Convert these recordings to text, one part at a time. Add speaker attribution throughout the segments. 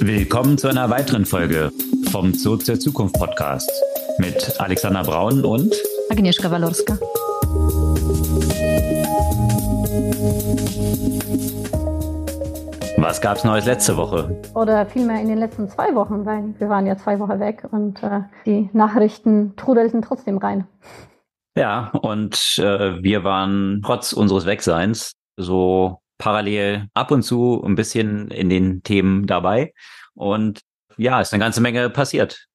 Speaker 1: Willkommen zu einer weiteren Folge vom Zoo zur Zukunft Podcast mit Alexander Braun und
Speaker 2: Agnieszka Walorska.
Speaker 1: Was gab's Neues letzte Woche?
Speaker 2: Oder vielmehr in den letzten zwei Wochen, weil wir waren ja zwei Wochen weg und äh, die Nachrichten trudelten trotzdem rein.
Speaker 1: Ja, und äh, wir waren trotz unseres Wegseins so parallel ab und zu ein bisschen in den Themen dabei. Und ja, ist eine ganze Menge passiert.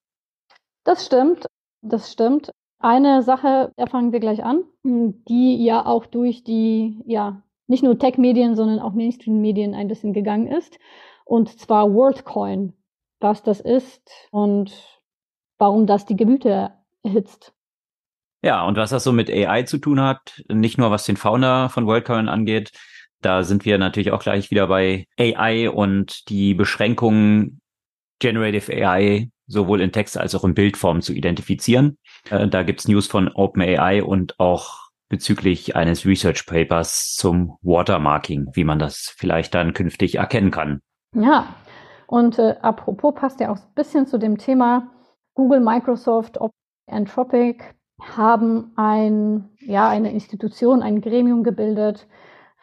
Speaker 2: Das stimmt, das stimmt. Eine Sache, da fangen wir gleich an, die ja auch durch die, ja, nicht nur Tech-Medien, sondern auch Mainstream-Medien ein bisschen gegangen ist. Und zwar WorldCoin, was das ist und warum das die Gemüter erhitzt.
Speaker 1: Ja, und was das so mit AI zu tun hat, nicht nur was den Founder von WorldCoin angeht, da sind wir natürlich auch gleich wieder bei AI und die Beschränkungen Generative AI sowohl in Text als auch in Bildform zu identifizieren. Äh, da gibt's News von OpenAI und auch bezüglich eines Research Papers zum Watermarking, wie man das vielleicht dann künftig erkennen kann.
Speaker 2: Ja, und äh, apropos passt ja auch ein bisschen zu dem Thema Google, Microsoft, Anthropic haben ein, ja, eine Institution, ein Gremium gebildet,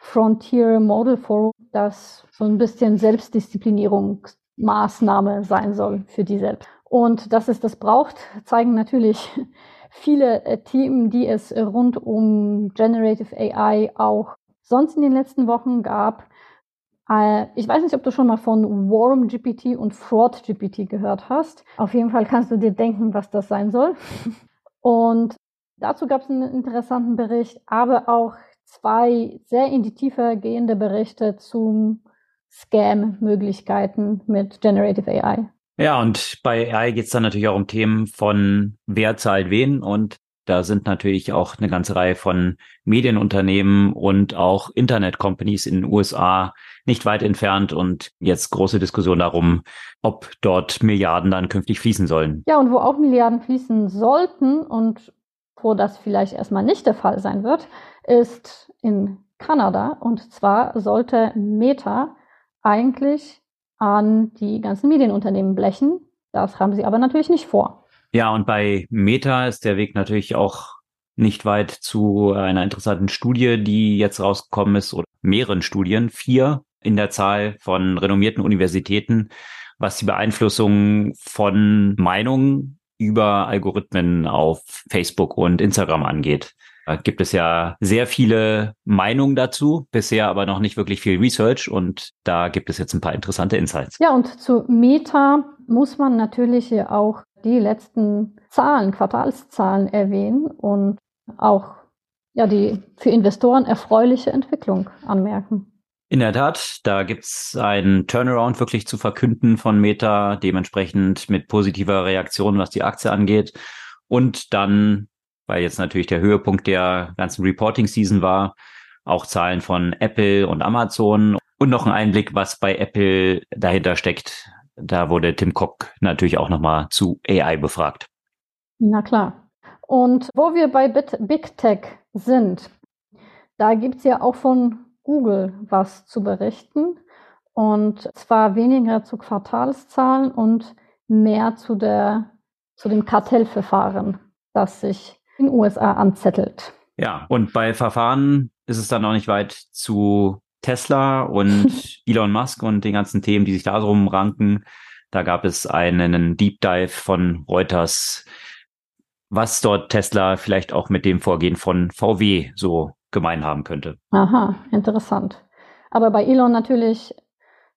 Speaker 2: Frontier Model Forum, das so ein bisschen Selbstdisziplinierungsmaßnahme sein soll für die selbst. Und dass es das braucht, zeigen natürlich viele äh, Themen, die es rund um Generative AI auch sonst in den letzten Wochen gab. Äh, ich weiß nicht, ob du schon mal von Warm GPT und Fraud GPT gehört hast. Auf jeden Fall kannst du dir denken, was das sein soll. Und dazu gab es einen interessanten Bericht, aber auch zwei sehr in die Tiefe gehende Berichte zum Scam-Möglichkeiten mit Generative AI.
Speaker 1: Ja, und bei AI geht es dann natürlich auch um Themen von wer zahlt wen und da sind natürlich auch eine ganze Reihe von Medienunternehmen und auch Internet-Companies in den USA nicht weit entfernt und jetzt große Diskussion darum, ob dort Milliarden dann künftig fließen sollen.
Speaker 2: Ja, und wo auch Milliarden fließen sollten und wo das vielleicht erstmal nicht der Fall sein wird, ist in Kanada. Und zwar sollte Meta eigentlich an die ganzen Medienunternehmen blechen. Das haben sie aber natürlich nicht vor.
Speaker 1: Ja, und bei Meta ist der Weg natürlich auch nicht weit zu einer interessanten Studie, die jetzt rausgekommen ist, oder mehreren Studien, vier in der Zahl von renommierten Universitäten, was die Beeinflussung von Meinungen über Algorithmen auf Facebook und Instagram angeht. Da gibt es ja sehr viele Meinungen dazu, bisher aber noch nicht wirklich viel Research und da gibt es jetzt ein paar interessante Insights.
Speaker 2: Ja, und zu Meta muss man natürlich auch die letzten Zahlen, Quartalszahlen erwähnen und auch ja, die für Investoren erfreuliche Entwicklung anmerken.
Speaker 1: In der Tat, da gibt's einen Turnaround wirklich zu verkünden von Meta, dementsprechend mit positiver Reaktion, was die Aktie angeht. Und dann weil jetzt natürlich der Höhepunkt der ganzen Reporting-Season war. Auch Zahlen von Apple und Amazon und noch ein Einblick, was bei Apple dahinter steckt. Da wurde Tim Cook natürlich auch nochmal zu AI befragt.
Speaker 2: Na klar. Und wo wir bei Big Tech sind, da gibt's ja auch von Google was zu berichten. Und zwar weniger zu Quartalszahlen und mehr zu, der, zu dem Kartellverfahren, das sich in den USA anzettelt.
Speaker 1: Ja, und bei Verfahren ist es dann noch nicht weit zu Tesla und Elon Musk und den ganzen Themen, die sich da drum ranken. Da gab es einen Deep Dive von Reuters, was dort Tesla vielleicht auch mit dem Vorgehen von VW so gemein haben könnte.
Speaker 2: Aha, interessant. Aber bei Elon natürlich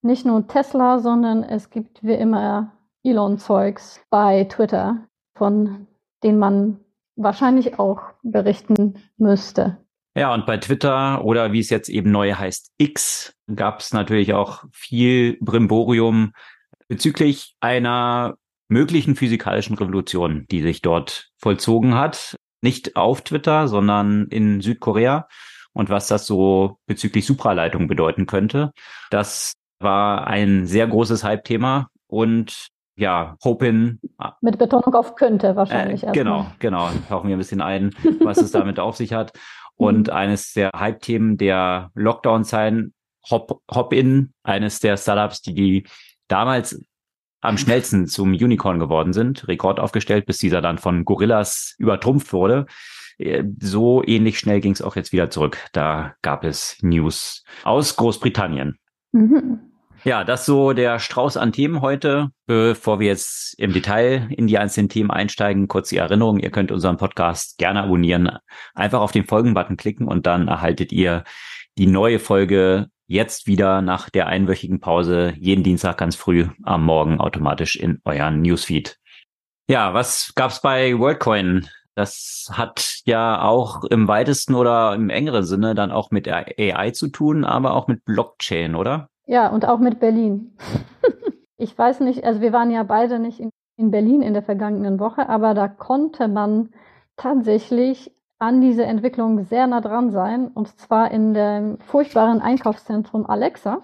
Speaker 2: nicht nur Tesla, sondern es gibt wie immer Elon-Zeugs bei Twitter, von denen man wahrscheinlich auch berichten müsste.
Speaker 1: Ja, und bei Twitter oder wie es jetzt eben neu heißt, X, gab es natürlich auch viel Brimborium bezüglich einer möglichen physikalischen Revolution, die sich dort vollzogen hat. Nicht auf Twitter, sondern in Südkorea. Und was das so bezüglich Supraleitung bedeuten könnte. Das war ein sehr großes Hype-Thema und ja, Hopin.
Speaker 2: Mit Betonung auf könnte wahrscheinlich.
Speaker 1: Äh, genau, genau. Tauchen wir ein bisschen ein, was es damit auf sich hat. Und mhm. eines der Hype-Themen der Lockdown-Zeiten, Hop, Hop-In, eines der Startups, die, die damals am schnellsten zum Unicorn geworden sind, Rekord aufgestellt, bis dieser dann von Gorillas übertrumpft wurde. Äh, so ähnlich schnell ging es auch jetzt wieder zurück. Da gab es News aus Großbritannien. Mhm. Ja, das so der Strauß an Themen heute. Bevor wir jetzt im Detail in die einzelnen Themen einsteigen, kurz die Erinnerung, ihr könnt unseren Podcast gerne abonnieren. Einfach auf den Folgen-Button klicken und dann erhaltet ihr die neue Folge jetzt wieder nach der einwöchigen Pause jeden Dienstag ganz früh am Morgen automatisch in euren Newsfeed. Ja, was gab's bei WorldCoin? Das hat ja auch im weitesten oder im engeren Sinne dann auch mit AI zu tun, aber auch mit Blockchain, oder?
Speaker 2: Ja, und auch mit Berlin. ich weiß nicht, also wir waren ja beide nicht in, in Berlin in der vergangenen Woche, aber da konnte man tatsächlich an diese Entwicklung sehr nah dran sein. Und zwar in dem furchtbaren Einkaufszentrum Alexa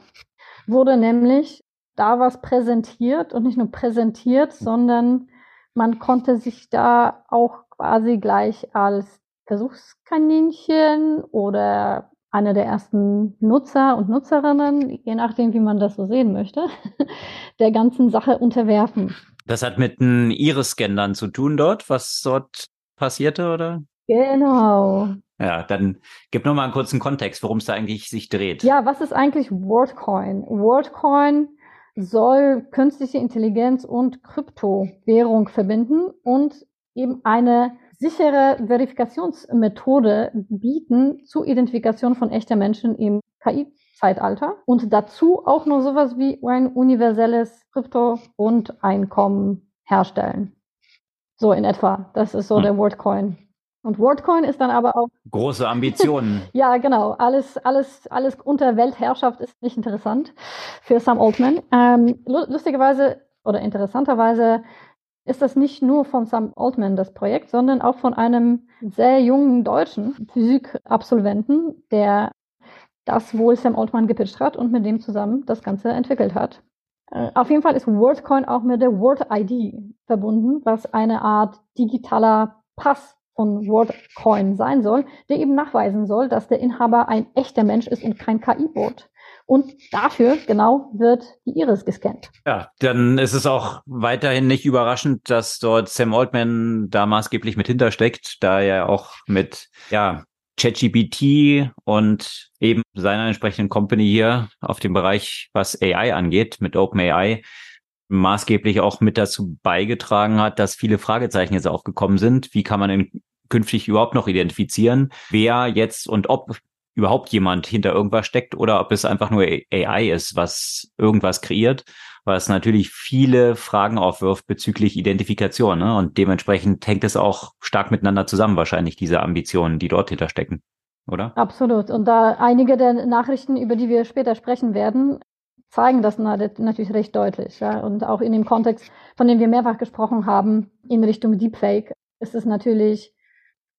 Speaker 2: wurde nämlich da was präsentiert und nicht nur präsentiert, sondern man konnte sich da auch quasi gleich als Versuchskaninchen oder einer der ersten Nutzer und Nutzerinnen, je nachdem, wie man das so sehen möchte, der ganzen Sache unterwerfen.
Speaker 1: Das hat mit einem Iris-Scan dann zu tun dort, was dort passierte, oder?
Speaker 2: Genau.
Speaker 1: Ja, dann gib noch mal einen kurzen Kontext, worum es da eigentlich sich dreht.
Speaker 2: Ja, was ist eigentlich WorldCoin? WorldCoin soll künstliche Intelligenz und Kryptowährung verbinden und eben eine sichere Verifikationsmethode bieten zur Identifikation von echter Menschen im KI-Zeitalter und dazu auch noch sowas wie ein universelles Krypto-Grundeinkommen herstellen. So in etwa. Das ist so hm. der WorldCoin. Und WorldCoin ist dann aber auch.
Speaker 1: Große Ambitionen.
Speaker 2: ja, genau. Alles, alles, alles unter Weltherrschaft ist nicht interessant für Sam Altman. Ähm, lustigerweise oder interessanterweise ist das nicht nur von Sam Altman das Projekt, sondern auch von einem sehr jungen deutschen Physikabsolventen, der das wohl Sam Altman gepitcht hat und mit dem zusammen das Ganze entwickelt hat. Äh, auf jeden Fall ist WordCoin auch mit der Word ID verbunden, was eine Art digitaler Pass von WordCoin sein soll, der eben nachweisen soll, dass der Inhaber ein echter Mensch ist und kein KI-Bot. Und dafür genau wird die Iris gescannt.
Speaker 1: Ja, dann ist es auch weiterhin nicht überraschend, dass dort Sam Altman da maßgeblich mit hintersteckt, da er auch mit ja, ChatGPT und eben seiner entsprechenden Company hier auf dem Bereich, was AI angeht, mit OpenAI, maßgeblich auch mit dazu beigetragen hat, dass viele Fragezeichen jetzt aufgekommen sind. Wie kann man denn künftig überhaupt noch identifizieren, wer jetzt und ob überhaupt jemand hinter irgendwas steckt oder ob es einfach nur AI ist, was irgendwas kreiert, was natürlich viele Fragen aufwirft bezüglich Identifikation. Ne? Und dementsprechend hängt es auch stark miteinander zusammen, wahrscheinlich diese Ambitionen, die dort hinterstecken, oder?
Speaker 2: Absolut. Und da einige der Nachrichten, über die wir später sprechen werden, zeigen das natürlich recht deutlich. Ja? Und auch in dem Kontext, von dem wir mehrfach gesprochen haben, in Richtung Deepfake, ist es natürlich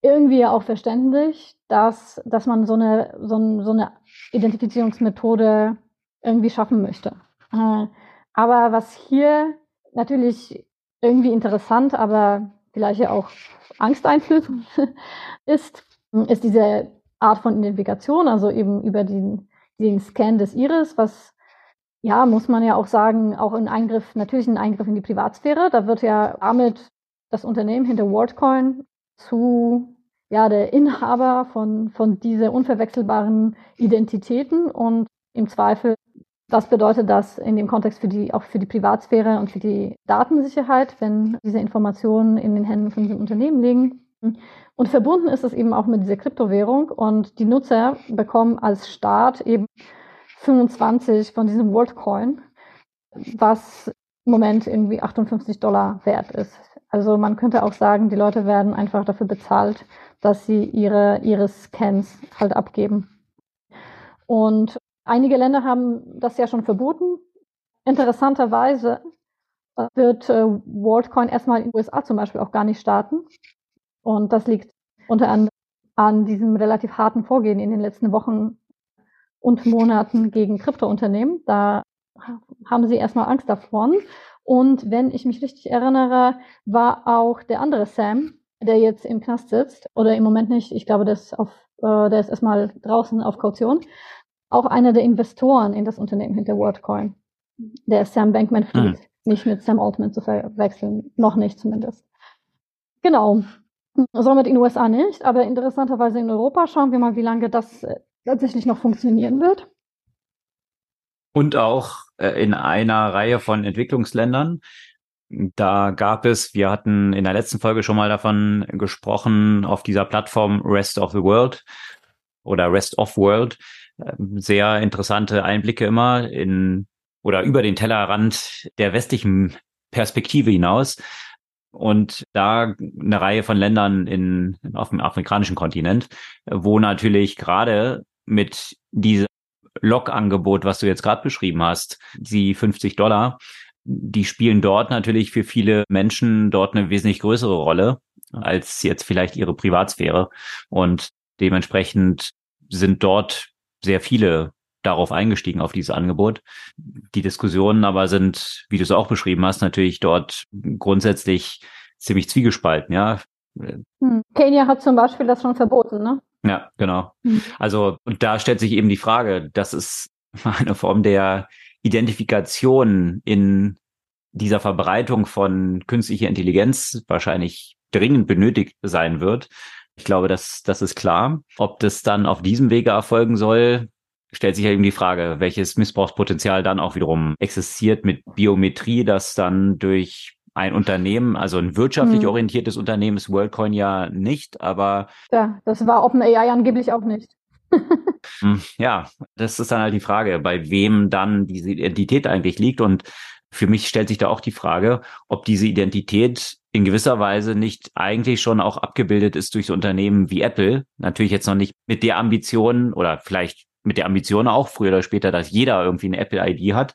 Speaker 2: irgendwie auch verständlich, dass, dass man so eine, so, so eine Identifizierungsmethode irgendwie schaffen möchte. Äh, aber was hier natürlich irgendwie interessant, aber vielleicht ja auch angsteinflößend ist, ist diese Art von Identifikation, also eben über den, den Scan des Iris, was ja, muss man ja auch sagen, auch ein Eingriff, natürlich ein Eingriff in die Privatsphäre. Da wird ja damit das Unternehmen hinter WorldCoin zu ja, der Inhaber von, von dieser unverwechselbaren Identitäten und im Zweifel, was bedeutet das in dem Kontext für die, auch für die Privatsphäre und für die Datensicherheit, wenn diese Informationen in den Händen von diesem Unternehmen liegen. Und verbunden ist es eben auch mit dieser Kryptowährung und die Nutzer bekommen als Staat eben 25 von diesem WorldCoin, was im Moment irgendwie 58 Dollar wert ist. Also man könnte auch sagen, die Leute werden einfach dafür bezahlt, dass sie ihre, ihre Scans halt abgeben. Und einige Länder haben das ja schon verboten. Interessanterweise wird äh, WorldCoin erstmal in den USA zum Beispiel auch gar nicht starten. Und das liegt unter anderem an diesem relativ harten Vorgehen in den letzten Wochen und Monaten gegen Kryptounternehmen. Da haben sie erstmal Angst davon. Und wenn ich mich richtig erinnere, war auch der andere Sam, der jetzt im Knast sitzt, oder im Moment nicht, ich glaube, der ist, auf, äh, der ist erstmal draußen auf Kaution, auch einer der Investoren in das Unternehmen hinter WorldCoin, der Sam Bankman-Fried. Mhm. nicht mit Sam Altman zu verwechseln. Noch nicht zumindest. Genau. Somit in den USA nicht, aber interessanterweise in Europa schauen wir mal, wie lange das äh, tatsächlich noch funktionieren wird.
Speaker 1: Und auch äh, in einer Reihe von Entwicklungsländern. Da gab es, wir hatten in der letzten Folge schon mal davon gesprochen, auf dieser Plattform Rest of the World oder Rest of World, äh, sehr interessante Einblicke immer in oder über den Tellerrand der westlichen Perspektive hinaus. Und da eine Reihe von Ländern in, auf dem afrikanischen Kontinent, wo natürlich gerade mit diesem Log-Angebot, was du jetzt gerade beschrieben hast, die 50 Dollar, die spielen dort natürlich für viele Menschen dort eine wesentlich größere Rolle als jetzt vielleicht ihre Privatsphäre. Und dementsprechend sind dort sehr viele darauf eingestiegen, auf dieses Angebot. Die Diskussionen aber sind, wie du es auch beschrieben hast, natürlich dort grundsätzlich ziemlich zwiegespalten, ja.
Speaker 2: Hm. Kenia hat zum Beispiel das schon verboten, ne?
Speaker 1: Ja, genau. Hm. Also, und da stellt sich eben die Frage, das ist eine Form der Identifikation in dieser Verbreitung von künstlicher Intelligenz wahrscheinlich dringend benötigt sein wird. Ich glaube, das, das ist klar. Ob das dann auf diesem Wege erfolgen soll, stellt sich ja eben die Frage, welches Missbrauchspotenzial dann auch wiederum existiert mit Biometrie, das dann durch ein Unternehmen, also ein wirtschaftlich hm. orientiertes Unternehmen ist WorldCoin ja nicht, aber.
Speaker 2: Ja, das war OpenAI angeblich auch nicht.
Speaker 1: Hm, ja, das ist dann halt die Frage, bei wem dann diese Identität eigentlich liegt. Und für mich stellt sich da auch die Frage, ob diese Identität in gewisser Weise nicht eigentlich schon auch abgebildet ist durch so Unternehmen wie Apple. Natürlich jetzt noch nicht mit der Ambition oder vielleicht mit der Ambition auch früher oder später, dass jeder irgendwie eine Apple-ID hat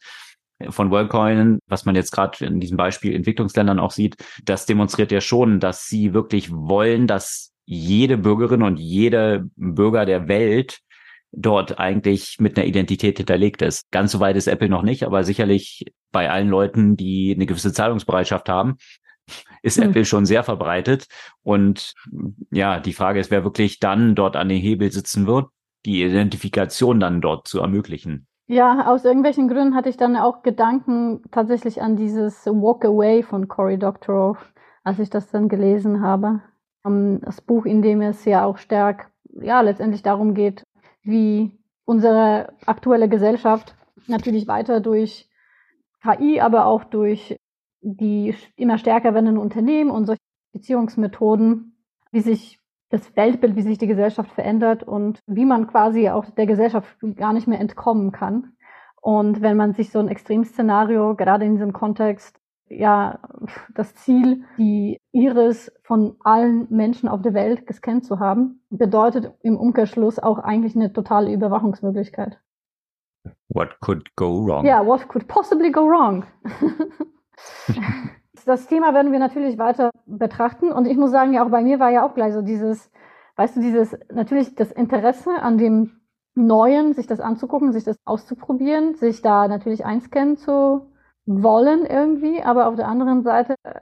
Speaker 1: von WorldCoin, was man jetzt gerade in diesem Beispiel Entwicklungsländern auch sieht, das demonstriert ja schon, dass sie wirklich wollen, dass jede Bürgerin und jede Bürger der Welt dort eigentlich mit einer Identität hinterlegt ist. Ganz so weit ist Apple noch nicht, aber sicherlich bei allen Leuten, die eine gewisse Zahlungsbereitschaft haben, ist hm. Apple schon sehr verbreitet. Und ja, die Frage ist, wer wirklich dann dort an den Hebel sitzen wird die Identifikation dann dort zu ermöglichen.
Speaker 2: Ja, aus irgendwelchen Gründen hatte ich dann auch Gedanken tatsächlich an dieses Walk Away von Cory Doctorow, als ich das dann gelesen habe. Das Buch, in dem es ja auch stark, ja, letztendlich darum geht, wie unsere aktuelle Gesellschaft natürlich weiter durch KI, aber auch durch die immer stärker werdenden Unternehmen und solche Beziehungsmethoden, wie sich das Weltbild, wie sich die Gesellschaft verändert und wie man quasi auch der Gesellschaft gar nicht mehr entkommen kann. Und wenn man sich so ein Extremszenario, gerade in diesem Kontext, ja, das Ziel, die Iris von allen Menschen auf der Welt gescannt zu haben, bedeutet im Umkehrschluss auch eigentlich eine totale Überwachungsmöglichkeit.
Speaker 1: What could go wrong?
Speaker 2: Ja, yeah, what could possibly go wrong? das Thema werden wir natürlich weiter betrachten. Und ich muss sagen, ja, auch bei mir war ja auch gleich so dieses, weißt du, dieses, natürlich das Interesse an dem Neuen, sich das anzugucken, sich das auszuprobieren, sich da natürlich einscannen zu wollen irgendwie, aber auf der anderen Seite, äh,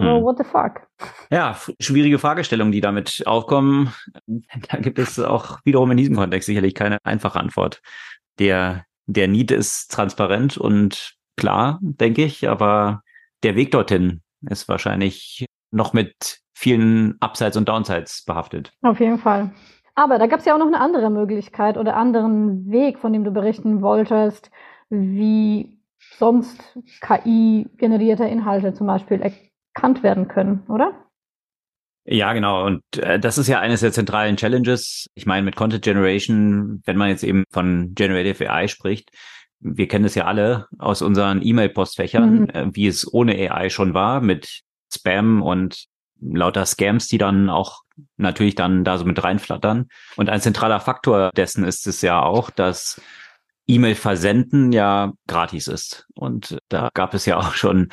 Speaker 2: hm. what the fuck?
Speaker 1: Ja, schwierige Fragestellungen, die damit aufkommen. Da gibt es auch wiederum in diesem Kontext sicherlich keine einfache Antwort. Der, der Need ist transparent und klar, denke ich, aber der Weg dorthin ist wahrscheinlich noch mit vielen Upsides und Downsides behaftet.
Speaker 2: Auf jeden Fall. Aber da gab es ja auch noch eine andere Möglichkeit oder anderen Weg, von dem du berichten wolltest, wie sonst KI-generierte Inhalte zum Beispiel erkannt werden können, oder?
Speaker 1: Ja, genau. Und äh, das ist ja eines der zentralen Challenges. Ich meine, mit Content Generation, wenn man jetzt eben von Generative AI spricht, wir kennen es ja alle aus unseren E-Mail-Postfächern, mhm. äh, wie es ohne AI schon war, mit Spam und lauter Scams, die dann auch natürlich dann da so mit reinflattern. Und ein zentraler Faktor dessen ist es ja auch, dass E-Mail versenden ja gratis ist. Und da gab es ja auch schon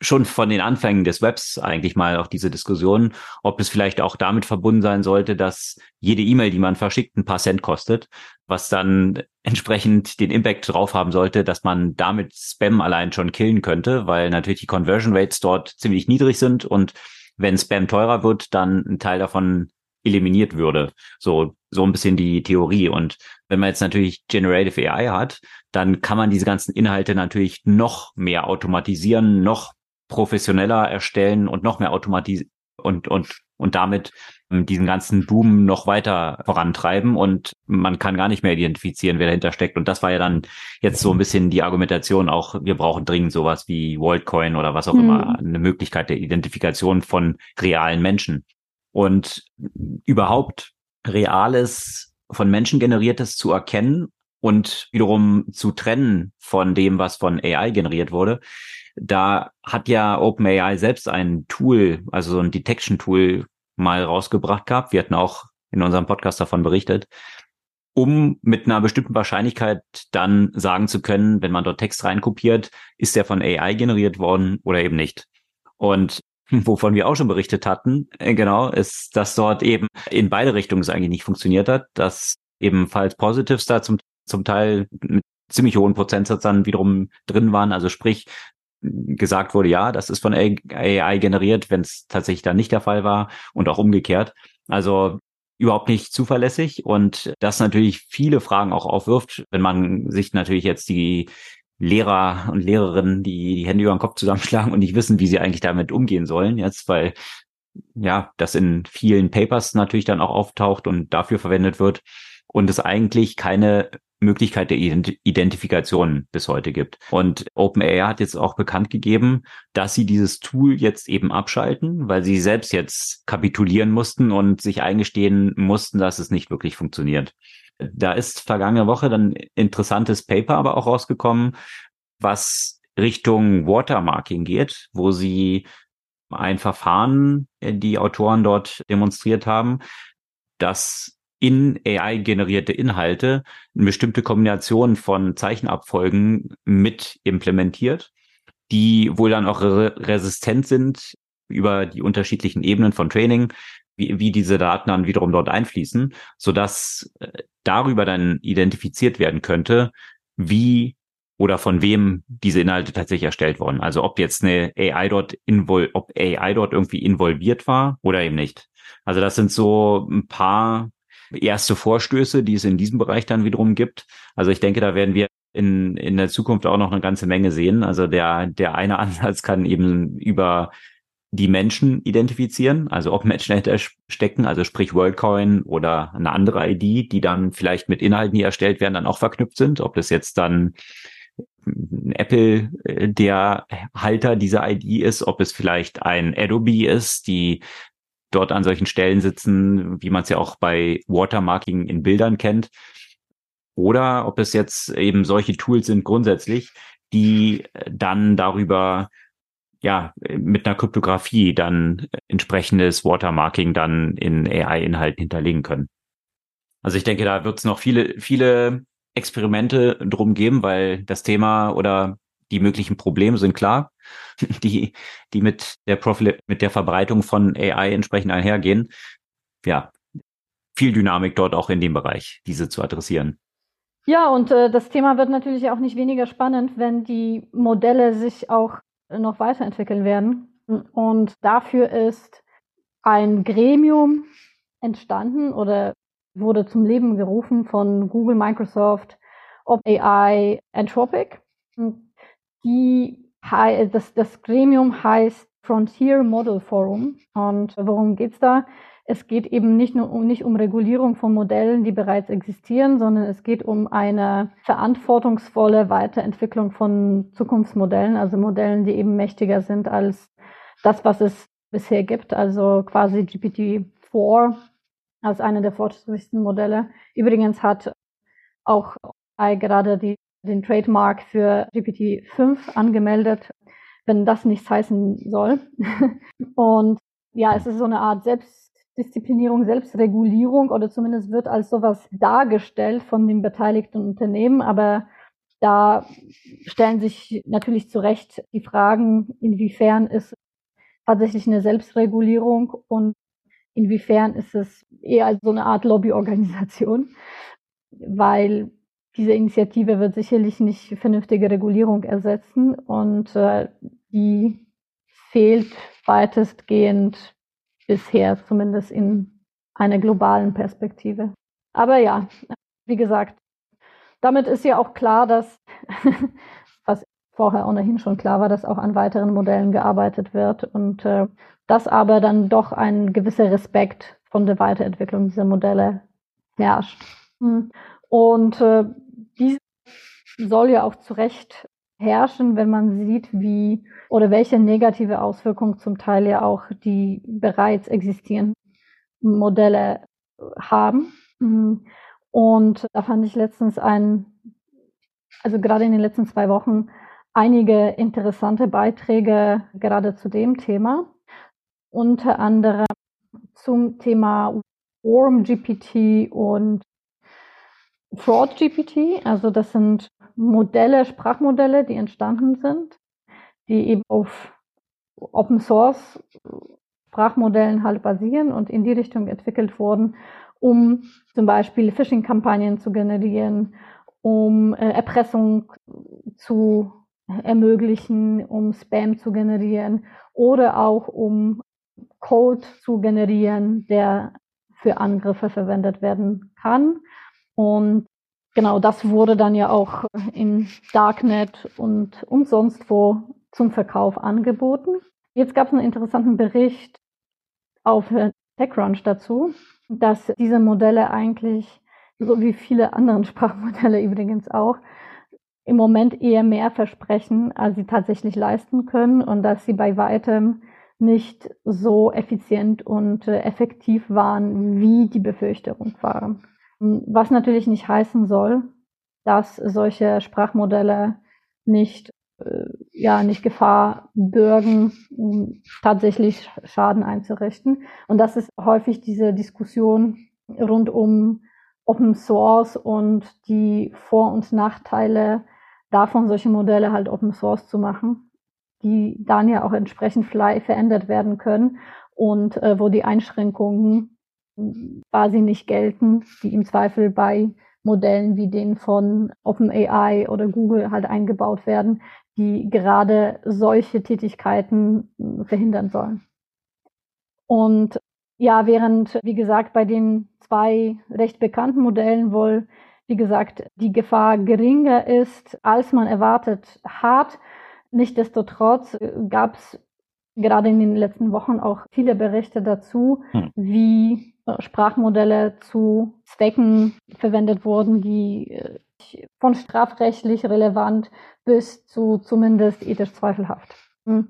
Speaker 1: schon von den Anfängen des Webs eigentlich mal auch diese Diskussion, ob es vielleicht auch damit verbunden sein sollte, dass jede E-Mail, die man verschickt, ein paar Cent kostet, was dann entsprechend den Impact drauf haben sollte, dass man damit Spam allein schon killen könnte, weil natürlich die Conversion Rates dort ziemlich niedrig sind und wenn Spam teurer wird, dann ein Teil davon eliminiert würde. So, so ein bisschen die Theorie. Und wenn man jetzt natürlich Generative AI hat, dann kann man diese ganzen Inhalte natürlich noch mehr automatisieren, noch professioneller erstellen und noch mehr automatisieren und, und, und damit ähm, diesen ganzen Boom noch weiter vorantreiben und man kann gar nicht mehr identifizieren, wer dahinter steckt. Und das war ja dann jetzt so ein bisschen die Argumentation auch, wir brauchen dringend sowas wie WorldCoin oder was auch mhm. immer, eine Möglichkeit der Identifikation von realen Menschen. Und überhaupt Reales von Menschen generiertes zu erkennen und wiederum zu trennen von dem, was von AI generiert wurde. Da hat ja OpenAI selbst ein Tool, also so ein Detection-Tool mal rausgebracht gehabt. Wir hatten auch in unserem Podcast davon berichtet, um mit einer bestimmten Wahrscheinlichkeit dann sagen zu können, wenn man dort Text reinkopiert, ist der von AI generiert worden oder eben nicht. Und wovon wir auch schon berichtet hatten, äh, genau, ist, dass dort eben in beide Richtungen es eigentlich nicht funktioniert hat, dass eben False Positives da zum, zum Teil mit ziemlich hohen Prozentsatz dann wiederum drin waren. Also sprich, gesagt wurde, ja, das ist von AI generiert, wenn es tatsächlich dann nicht der Fall war und auch umgekehrt. Also überhaupt nicht zuverlässig und das natürlich viele Fragen auch aufwirft, wenn man sich natürlich jetzt die Lehrer und Lehrerinnen, die die Hände über den Kopf zusammenschlagen und nicht wissen, wie sie eigentlich damit umgehen sollen jetzt, weil ja, das in vielen Papers natürlich dann auch auftaucht und dafür verwendet wird und es eigentlich keine Möglichkeit der Identifikation bis heute gibt. Und OpenAI hat jetzt auch bekannt gegeben, dass sie dieses Tool jetzt eben abschalten, weil sie selbst jetzt kapitulieren mussten und sich eingestehen mussten, dass es nicht wirklich funktioniert. Da ist vergangene Woche dann interessantes Paper aber auch rausgekommen, was Richtung Watermarking geht, wo sie ein Verfahren, die Autoren dort demonstriert haben, das in AI generierte Inhalte eine bestimmte Kombination von Zeichenabfolgen mit implementiert, die wohl dann auch re resistent sind über die unterschiedlichen Ebenen von Training, wie, wie diese Daten dann wiederum dort einfließen, so dass äh, darüber dann identifiziert werden könnte, wie oder von wem diese Inhalte tatsächlich erstellt wurden. Also ob jetzt eine AI dort invol ob AI dort irgendwie involviert war oder eben nicht. Also das sind so ein paar erste Vorstöße, die es in diesem Bereich dann wiederum gibt. Also ich denke, da werden wir in, in der Zukunft auch noch eine ganze Menge sehen. Also der, der eine Ansatz kann eben über die Menschen identifizieren, also ob Menschen dahinter stecken, also sprich WorldCoin oder eine andere ID, die dann vielleicht mit Inhalten, die erstellt werden, dann auch verknüpft sind. Ob das jetzt dann Apple äh, der Halter dieser ID ist, ob es vielleicht ein Adobe ist, die dort an solchen Stellen sitzen, wie man es ja auch bei Watermarking in Bildern kennt. Oder ob es jetzt eben solche Tools sind grundsätzlich, die dann darüber ja, mit einer Kryptographie dann entsprechendes Watermarking dann in AI-Inhalten hinterlegen können. Also ich denke, da wird es noch viele, viele Experimente drum geben, weil das Thema oder die möglichen Probleme sind klar, die, die mit der Profil mit der Verbreitung von AI entsprechend einhergehen. Ja, viel Dynamik dort auch in dem Bereich, diese zu adressieren.
Speaker 2: Ja, und äh, das Thema wird natürlich auch nicht weniger spannend, wenn die Modelle sich auch noch weiterentwickeln werden. Und dafür ist ein Gremium entstanden oder wurde zum Leben gerufen von Google, Microsoft, OpenAI, Anthropic. Die, das, das Gremium heißt Frontier Model Forum. Und worum geht's da? Es geht eben nicht nur um, nicht um Regulierung von Modellen, die bereits existieren, sondern es geht um eine verantwortungsvolle Weiterentwicklung von Zukunftsmodellen, also Modellen, die eben mächtiger sind als das, was es bisher gibt, also quasi GPT-4 als eine der fortschrittlichsten Modelle. Übrigens hat auch gerade die, den Trademark für GPT-5 angemeldet, wenn das nichts heißen soll. Und ja, es ist so eine Art Selbstdisziplinierung, Selbstregulierung oder zumindest wird als sowas dargestellt von den beteiligten Unternehmen, aber da stellen sich natürlich zu Recht die Fragen, inwiefern ist tatsächlich eine Selbstregulierung und inwiefern ist es eher so eine Art Lobbyorganisation, weil diese Initiative wird sicherlich nicht vernünftige Regulierung ersetzen und äh, die fehlt weitestgehend bisher, zumindest in einer globalen Perspektive. Aber ja, wie gesagt, damit ist ja auch klar, dass, was vorher ohnehin schon klar war, dass auch an weiteren Modellen gearbeitet wird und äh, dass aber dann doch ein gewisser Respekt von der Weiterentwicklung dieser Modelle herrscht. Hm. Und äh, soll ja auch zu Recht herrschen, wenn man sieht, wie oder welche negative Auswirkungen zum Teil ja auch die bereits existierenden Modelle haben. Hm. Und da fand ich letztens ein, also gerade in den letzten zwei Wochen, einige interessante Beiträge gerade zu dem Thema. Unter anderem zum Thema Worm-GPT und Fraud-GPT. Also das sind Modelle, Sprachmodelle, die entstanden sind, die eben auf Open Source Sprachmodellen halt basieren und in die Richtung entwickelt wurden, um zum Beispiel Phishing-Kampagnen zu generieren, um äh, Erpressung zu ermöglichen, um Spam zu generieren oder auch um Code zu generieren, der für Angriffe verwendet werden kann. Und genau das wurde dann ja auch im Darknet und, und sonst wo zum Verkauf angeboten. Jetzt gab es einen interessanten Bericht auf TechCrunch dazu, dass diese Modelle eigentlich, so wie viele andere Sprachmodelle übrigens auch, im Moment eher mehr versprechen, als sie tatsächlich leisten können und dass sie bei weitem nicht so effizient und äh, effektiv waren, wie die Befürchtung waren. Was natürlich nicht heißen soll, dass solche Sprachmodelle nicht äh, ja nicht Gefahr bürgen, um tatsächlich Schaden einzurichten. Und das ist häufig diese Diskussion rund um Open Source und die Vor- und Nachteile davon, solche Modelle halt Open Source zu machen, die dann ja auch entsprechend verändert werden können und äh, wo die Einschränkungen quasi nicht gelten, die im Zweifel bei Modellen wie den von OpenAI oder Google halt eingebaut werden, die gerade solche Tätigkeiten hm, verhindern sollen. Und ja, während, wie gesagt, bei den zwei recht bekannten Modellen wohl, wie gesagt, die Gefahr geringer ist, als man erwartet hat, Nichtsdestotrotz gab es gerade in den letzten Wochen auch viele Berichte dazu, hm. wie äh, Sprachmodelle zu Zwecken verwendet wurden, die äh, von strafrechtlich relevant bis zu zumindest ethisch zweifelhaft. Hm.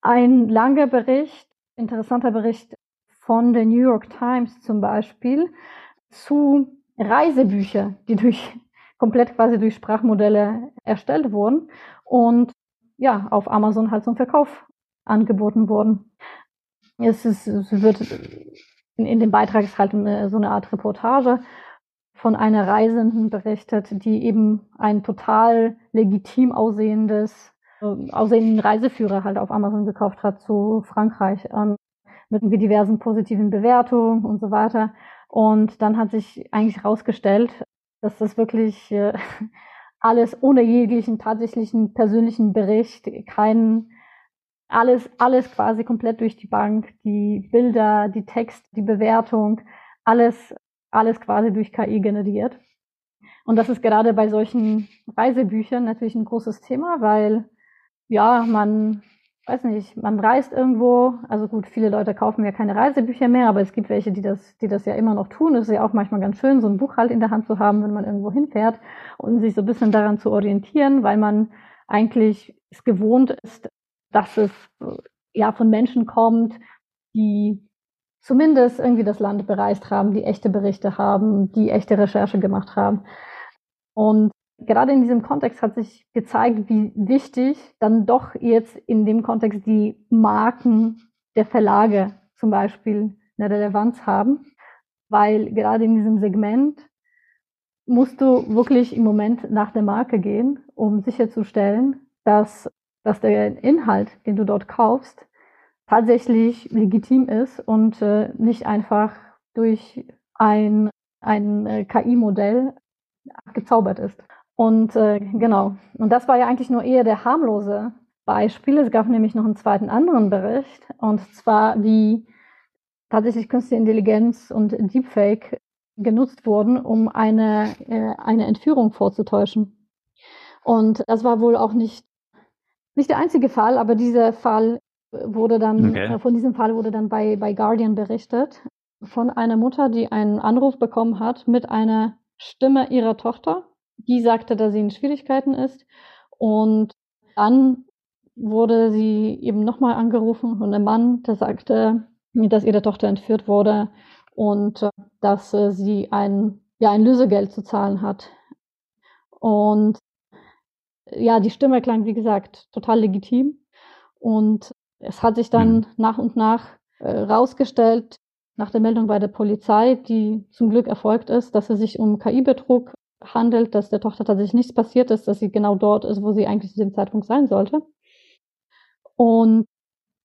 Speaker 2: Ein langer Bericht, interessanter Bericht von der New York Times zum Beispiel zu Reisebüchern, die durch komplett quasi durch Sprachmodelle erstellt wurden und ja auf Amazon halt zum Verkauf angeboten wurden. Es, ist, es wird in, in dem Beitrag ist halt eine, so eine Art Reportage von einer Reisenden berichtet, die eben ein total legitim aussehendes, äh, aussehenden Reiseführer halt auf Amazon gekauft hat zu Frankreich ähm, mit diversen positiven Bewertungen und so weiter. Und dann hat sich eigentlich herausgestellt, dass das wirklich äh, alles ohne jeglichen tatsächlichen persönlichen Bericht, kein alles, alles quasi komplett durch die Bank, die Bilder, die Text, die Bewertung, alles, alles quasi durch KI generiert. Und das ist gerade bei solchen Reisebüchern natürlich ein großes Thema, weil ja, man, weiß nicht, man reist irgendwo, also gut, viele Leute kaufen ja keine Reisebücher mehr, aber es gibt welche, die das, die das ja immer noch tun. Es ist ja auch manchmal ganz schön, so ein Buch halt in der Hand zu haben, wenn man irgendwo hinfährt und sich so ein bisschen daran zu orientieren, weil man eigentlich es gewohnt ist, dass es ja von Menschen kommt, die zumindest irgendwie das Land bereist haben, die echte Berichte haben, die echte Recherche gemacht haben. Und gerade in diesem Kontext hat sich gezeigt, wie wichtig dann doch jetzt in dem Kontext die Marken der Verlage zum Beispiel eine Relevanz haben, weil gerade in diesem Segment musst du wirklich im Moment nach der Marke gehen, um sicherzustellen, dass dass der Inhalt, den du dort kaufst, tatsächlich legitim ist und äh, nicht einfach durch ein, ein äh, KI-Modell gezaubert ist. Und äh, genau, und das war ja eigentlich nur eher der harmlose Beispiel. Es gab nämlich noch einen zweiten anderen Bericht, und zwar wie tatsächlich künstliche Intelligenz und Deepfake genutzt wurden, um eine, äh, eine Entführung vorzutäuschen. Und das war wohl auch nicht, nicht der einzige Fall, aber dieser Fall wurde dann, okay. äh, von diesem Fall wurde dann bei, bei Guardian berichtet von einer Mutter, die einen Anruf bekommen hat mit einer Stimme ihrer Tochter. Die sagte, dass sie in Schwierigkeiten ist. Und dann wurde sie eben nochmal angerufen von einem Mann, der sagte, dass ihre Tochter entführt wurde und äh, dass äh, sie ein, ja, ein Lösegeld zu zahlen hat. Und ja, die Stimme klang, wie gesagt, total legitim. Und es hat sich dann mhm. nach und nach äh, rausgestellt, nach der Meldung bei der Polizei, die zum Glück erfolgt ist, dass es sich um KI-Betrug handelt, dass der Tochter tatsächlich nichts passiert ist, dass sie genau dort ist, wo sie eigentlich zu dem Zeitpunkt sein sollte. Und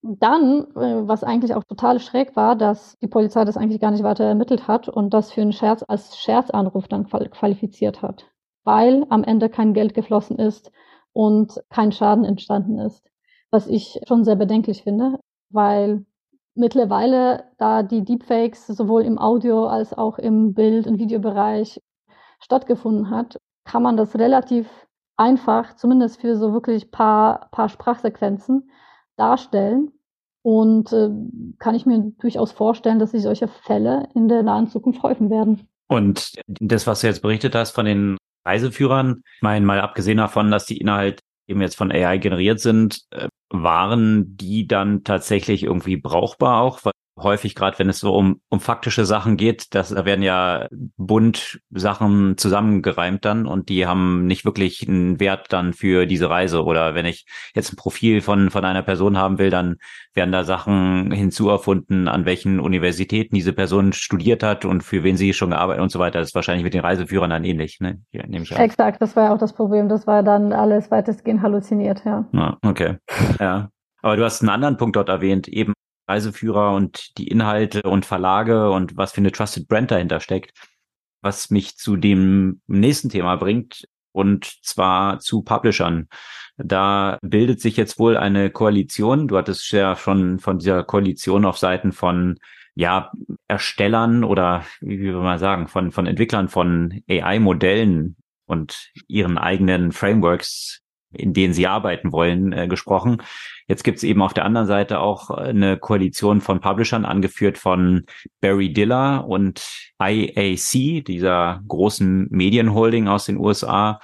Speaker 2: dann, äh, was eigentlich auch total schräg war, dass die Polizei das eigentlich gar nicht weiter ermittelt hat und das für einen Scherz als Scherzanruf dann qualifiziert hat, weil am Ende kein Geld geflossen ist und kein Schaden entstanden ist. Was ich schon sehr bedenklich finde, weil mittlerweile, da die Deepfakes sowohl im Audio als auch im Bild- und Videobereich stattgefunden hat, kann man das relativ einfach, zumindest für so wirklich paar, paar Sprachsequenzen, darstellen. Und äh, kann ich mir durchaus vorstellen, dass sich solche Fälle in der nahen Zukunft häufen werden.
Speaker 1: Und das, was du jetzt berichtet hast von den Reiseführern, ich meine, mal abgesehen davon, dass die Inhalte eben jetzt von AI generiert sind, äh, waren die dann tatsächlich irgendwie brauchbar auch? Weil häufig, gerade wenn es so um, um faktische Sachen geht, das, da werden ja bunt Sachen zusammengereimt dann und die haben nicht wirklich einen Wert dann für diese Reise. Oder wenn ich jetzt ein Profil von, von einer Person haben will, dann werden da Sachen hinzuerfunden, an welchen Universitäten diese Person studiert hat und für wen sie schon gearbeitet und so weiter. Das ist wahrscheinlich mit den Reiseführern dann ähnlich, ne?
Speaker 2: Hier, nehme ich an. Exakt, das war ja auch das Problem. Das war dann alles weitestgehend halluziniert, ja.
Speaker 1: Ja, okay. Ja. Aber du hast einen anderen Punkt dort erwähnt, eben Reiseführer und die Inhalte und Verlage und was für eine Trusted Brand dahinter steckt, was mich zu dem nächsten Thema bringt und zwar zu Publishern. Da bildet sich jetzt wohl eine Koalition. Du hattest ja schon von dieser Koalition auf Seiten von ja, Erstellern oder wie will man sagen, von, von Entwicklern von AI-Modellen und ihren eigenen Frameworks in denen sie arbeiten wollen, äh, gesprochen. Jetzt gibt's eben auf der anderen Seite auch eine Koalition von Publishern, angeführt von Barry Diller und IAC, dieser großen Medienholding aus den USA.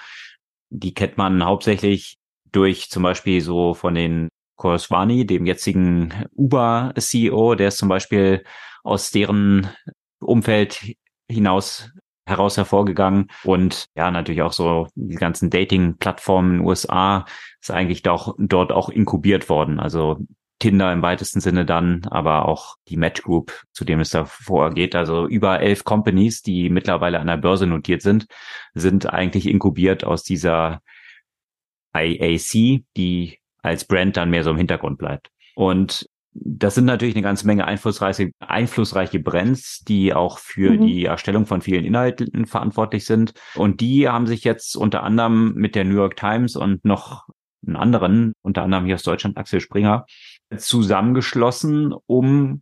Speaker 1: Die kennt man hauptsächlich durch zum Beispiel so von den Korswani, dem jetzigen Uber-CEO, der ist zum Beispiel aus deren Umfeld hinaus heraus hervorgegangen. Und ja, natürlich auch so die ganzen Dating-Plattformen in den USA ist eigentlich doch dort auch inkubiert worden. Also Tinder im weitesten Sinne dann, aber auch die Match Group, zu dem es da vorgeht. Also über elf Companies, die mittlerweile an der Börse notiert sind, sind eigentlich inkubiert aus dieser IAC, die als Brand dann mehr so im Hintergrund bleibt. Und das sind natürlich eine ganze Menge einflussreiche, einflussreiche Brands, die auch für mhm. die Erstellung von vielen Inhalten verantwortlich sind. Und die haben sich jetzt unter anderem mit der New York Times und noch einen anderen, unter anderem hier aus Deutschland, Axel Springer, zusammengeschlossen, um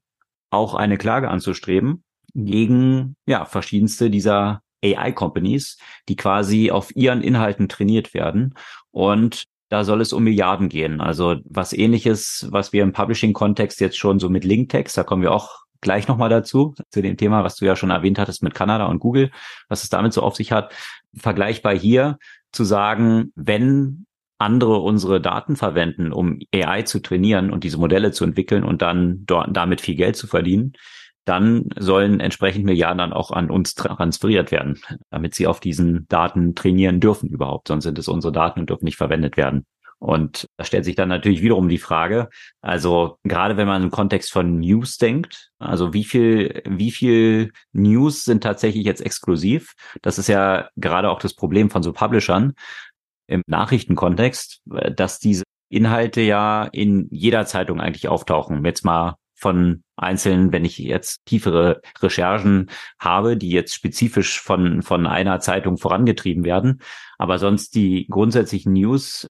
Speaker 1: auch eine Klage anzustreben gegen ja verschiedenste dieser AI-Companies, die quasi auf ihren Inhalten trainiert werden und da soll es um Milliarden gehen. Also was ähnliches, was wir im Publishing-Kontext jetzt schon so mit Linktext, da kommen wir auch gleich nochmal dazu, zu dem Thema, was du ja schon erwähnt hattest mit Kanada und Google, was es damit so auf sich hat. Vergleichbar hier zu sagen, wenn andere unsere Daten verwenden, um AI zu trainieren und diese Modelle zu entwickeln und dann dort, damit viel Geld zu verdienen, dann sollen entsprechend Milliarden dann auch an uns transferiert werden, damit sie auf diesen Daten trainieren dürfen überhaupt. Sonst sind es unsere Daten und dürfen nicht verwendet werden. Und da stellt sich dann natürlich wiederum die Frage, also gerade wenn man im Kontext von News denkt, also wie viel, wie viel News sind tatsächlich jetzt exklusiv? Das ist ja gerade auch das Problem von so Publishern im Nachrichtenkontext, dass diese Inhalte ja in jeder Zeitung eigentlich auftauchen. Jetzt mal von einzelnen, wenn ich jetzt tiefere Recherchen habe, die jetzt spezifisch von, von einer Zeitung vorangetrieben werden. Aber sonst die grundsätzlichen News,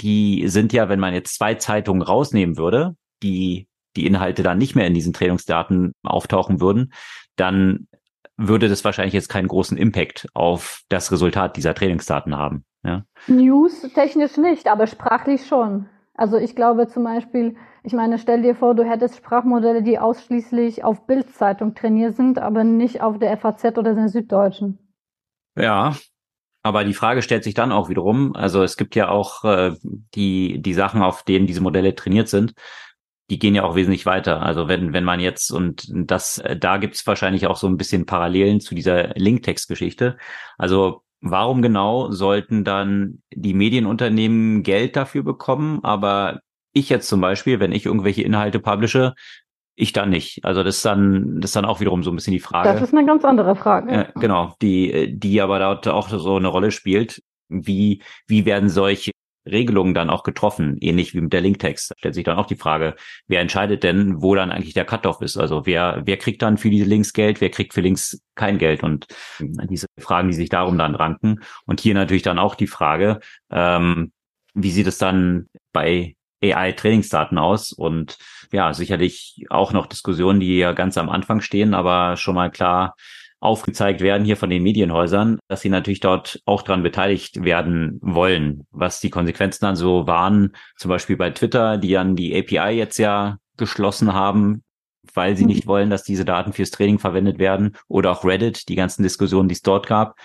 Speaker 1: die sind ja, wenn man jetzt zwei Zeitungen rausnehmen würde, die die Inhalte dann nicht mehr in diesen Trainingsdaten auftauchen würden, dann würde das wahrscheinlich jetzt keinen großen Impact auf das Resultat dieser Trainingsdaten haben. Ja.
Speaker 2: News technisch nicht, aber sprachlich schon. Also ich glaube zum Beispiel, ich meine, stell dir vor, du hättest Sprachmodelle, die ausschließlich auf Bildzeitung trainiert sind, aber nicht auf der FAZ oder der Süddeutschen.
Speaker 1: Ja, aber die Frage stellt sich dann auch wiederum, also es gibt ja auch äh, die, die Sachen, auf denen diese Modelle trainiert sind, die gehen ja auch wesentlich weiter. Also wenn, wenn man jetzt, und das, äh, da gibt's wahrscheinlich auch so ein bisschen Parallelen zu dieser Linktext-Geschichte. Also warum genau sollten dann die Medienunternehmen Geld dafür bekommen, aber ich jetzt zum Beispiel, wenn ich irgendwelche Inhalte publishe, ich dann nicht. Also das ist dann, das ist dann auch wiederum so ein bisschen die Frage.
Speaker 2: Das ist eine ganz andere Frage.
Speaker 1: Äh, genau, die, die aber dort auch so eine Rolle spielt. Wie, wie werden solche Regelungen dann auch getroffen, ähnlich wie mit der Linktext. Da stellt sich dann auch die Frage, wer entscheidet denn, wo dann eigentlich der Cutoff ist? Also wer, wer kriegt dann für diese Links Geld, wer kriegt für Links kein Geld? Und diese Fragen, die sich darum dann ranken. Und hier natürlich dann auch die Frage, ähm, wie sieht es dann bei AI-Trainingsdaten aus und ja, sicherlich auch noch Diskussionen, die ja ganz am Anfang stehen, aber schon mal klar aufgezeigt werden hier von den Medienhäusern, dass sie natürlich dort auch dran beteiligt werden wollen, was die Konsequenzen dann so waren, zum Beispiel bei Twitter, die dann die API jetzt ja geschlossen haben, weil sie nicht wollen, dass diese Daten fürs Training verwendet werden oder auch Reddit, die ganzen Diskussionen, die es dort gab,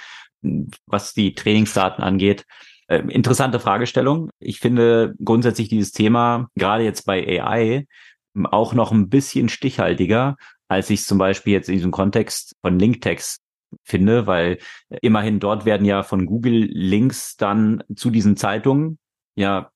Speaker 1: was die Trainingsdaten angeht. Äh, interessante Fragestellung. Ich finde grundsätzlich dieses Thema, gerade jetzt bei AI, auch noch ein bisschen stichhaltiger, als ich es zum Beispiel jetzt in diesem Kontext von Linktext finde, weil immerhin dort werden ja von Google Links dann zu diesen Zeitungen ja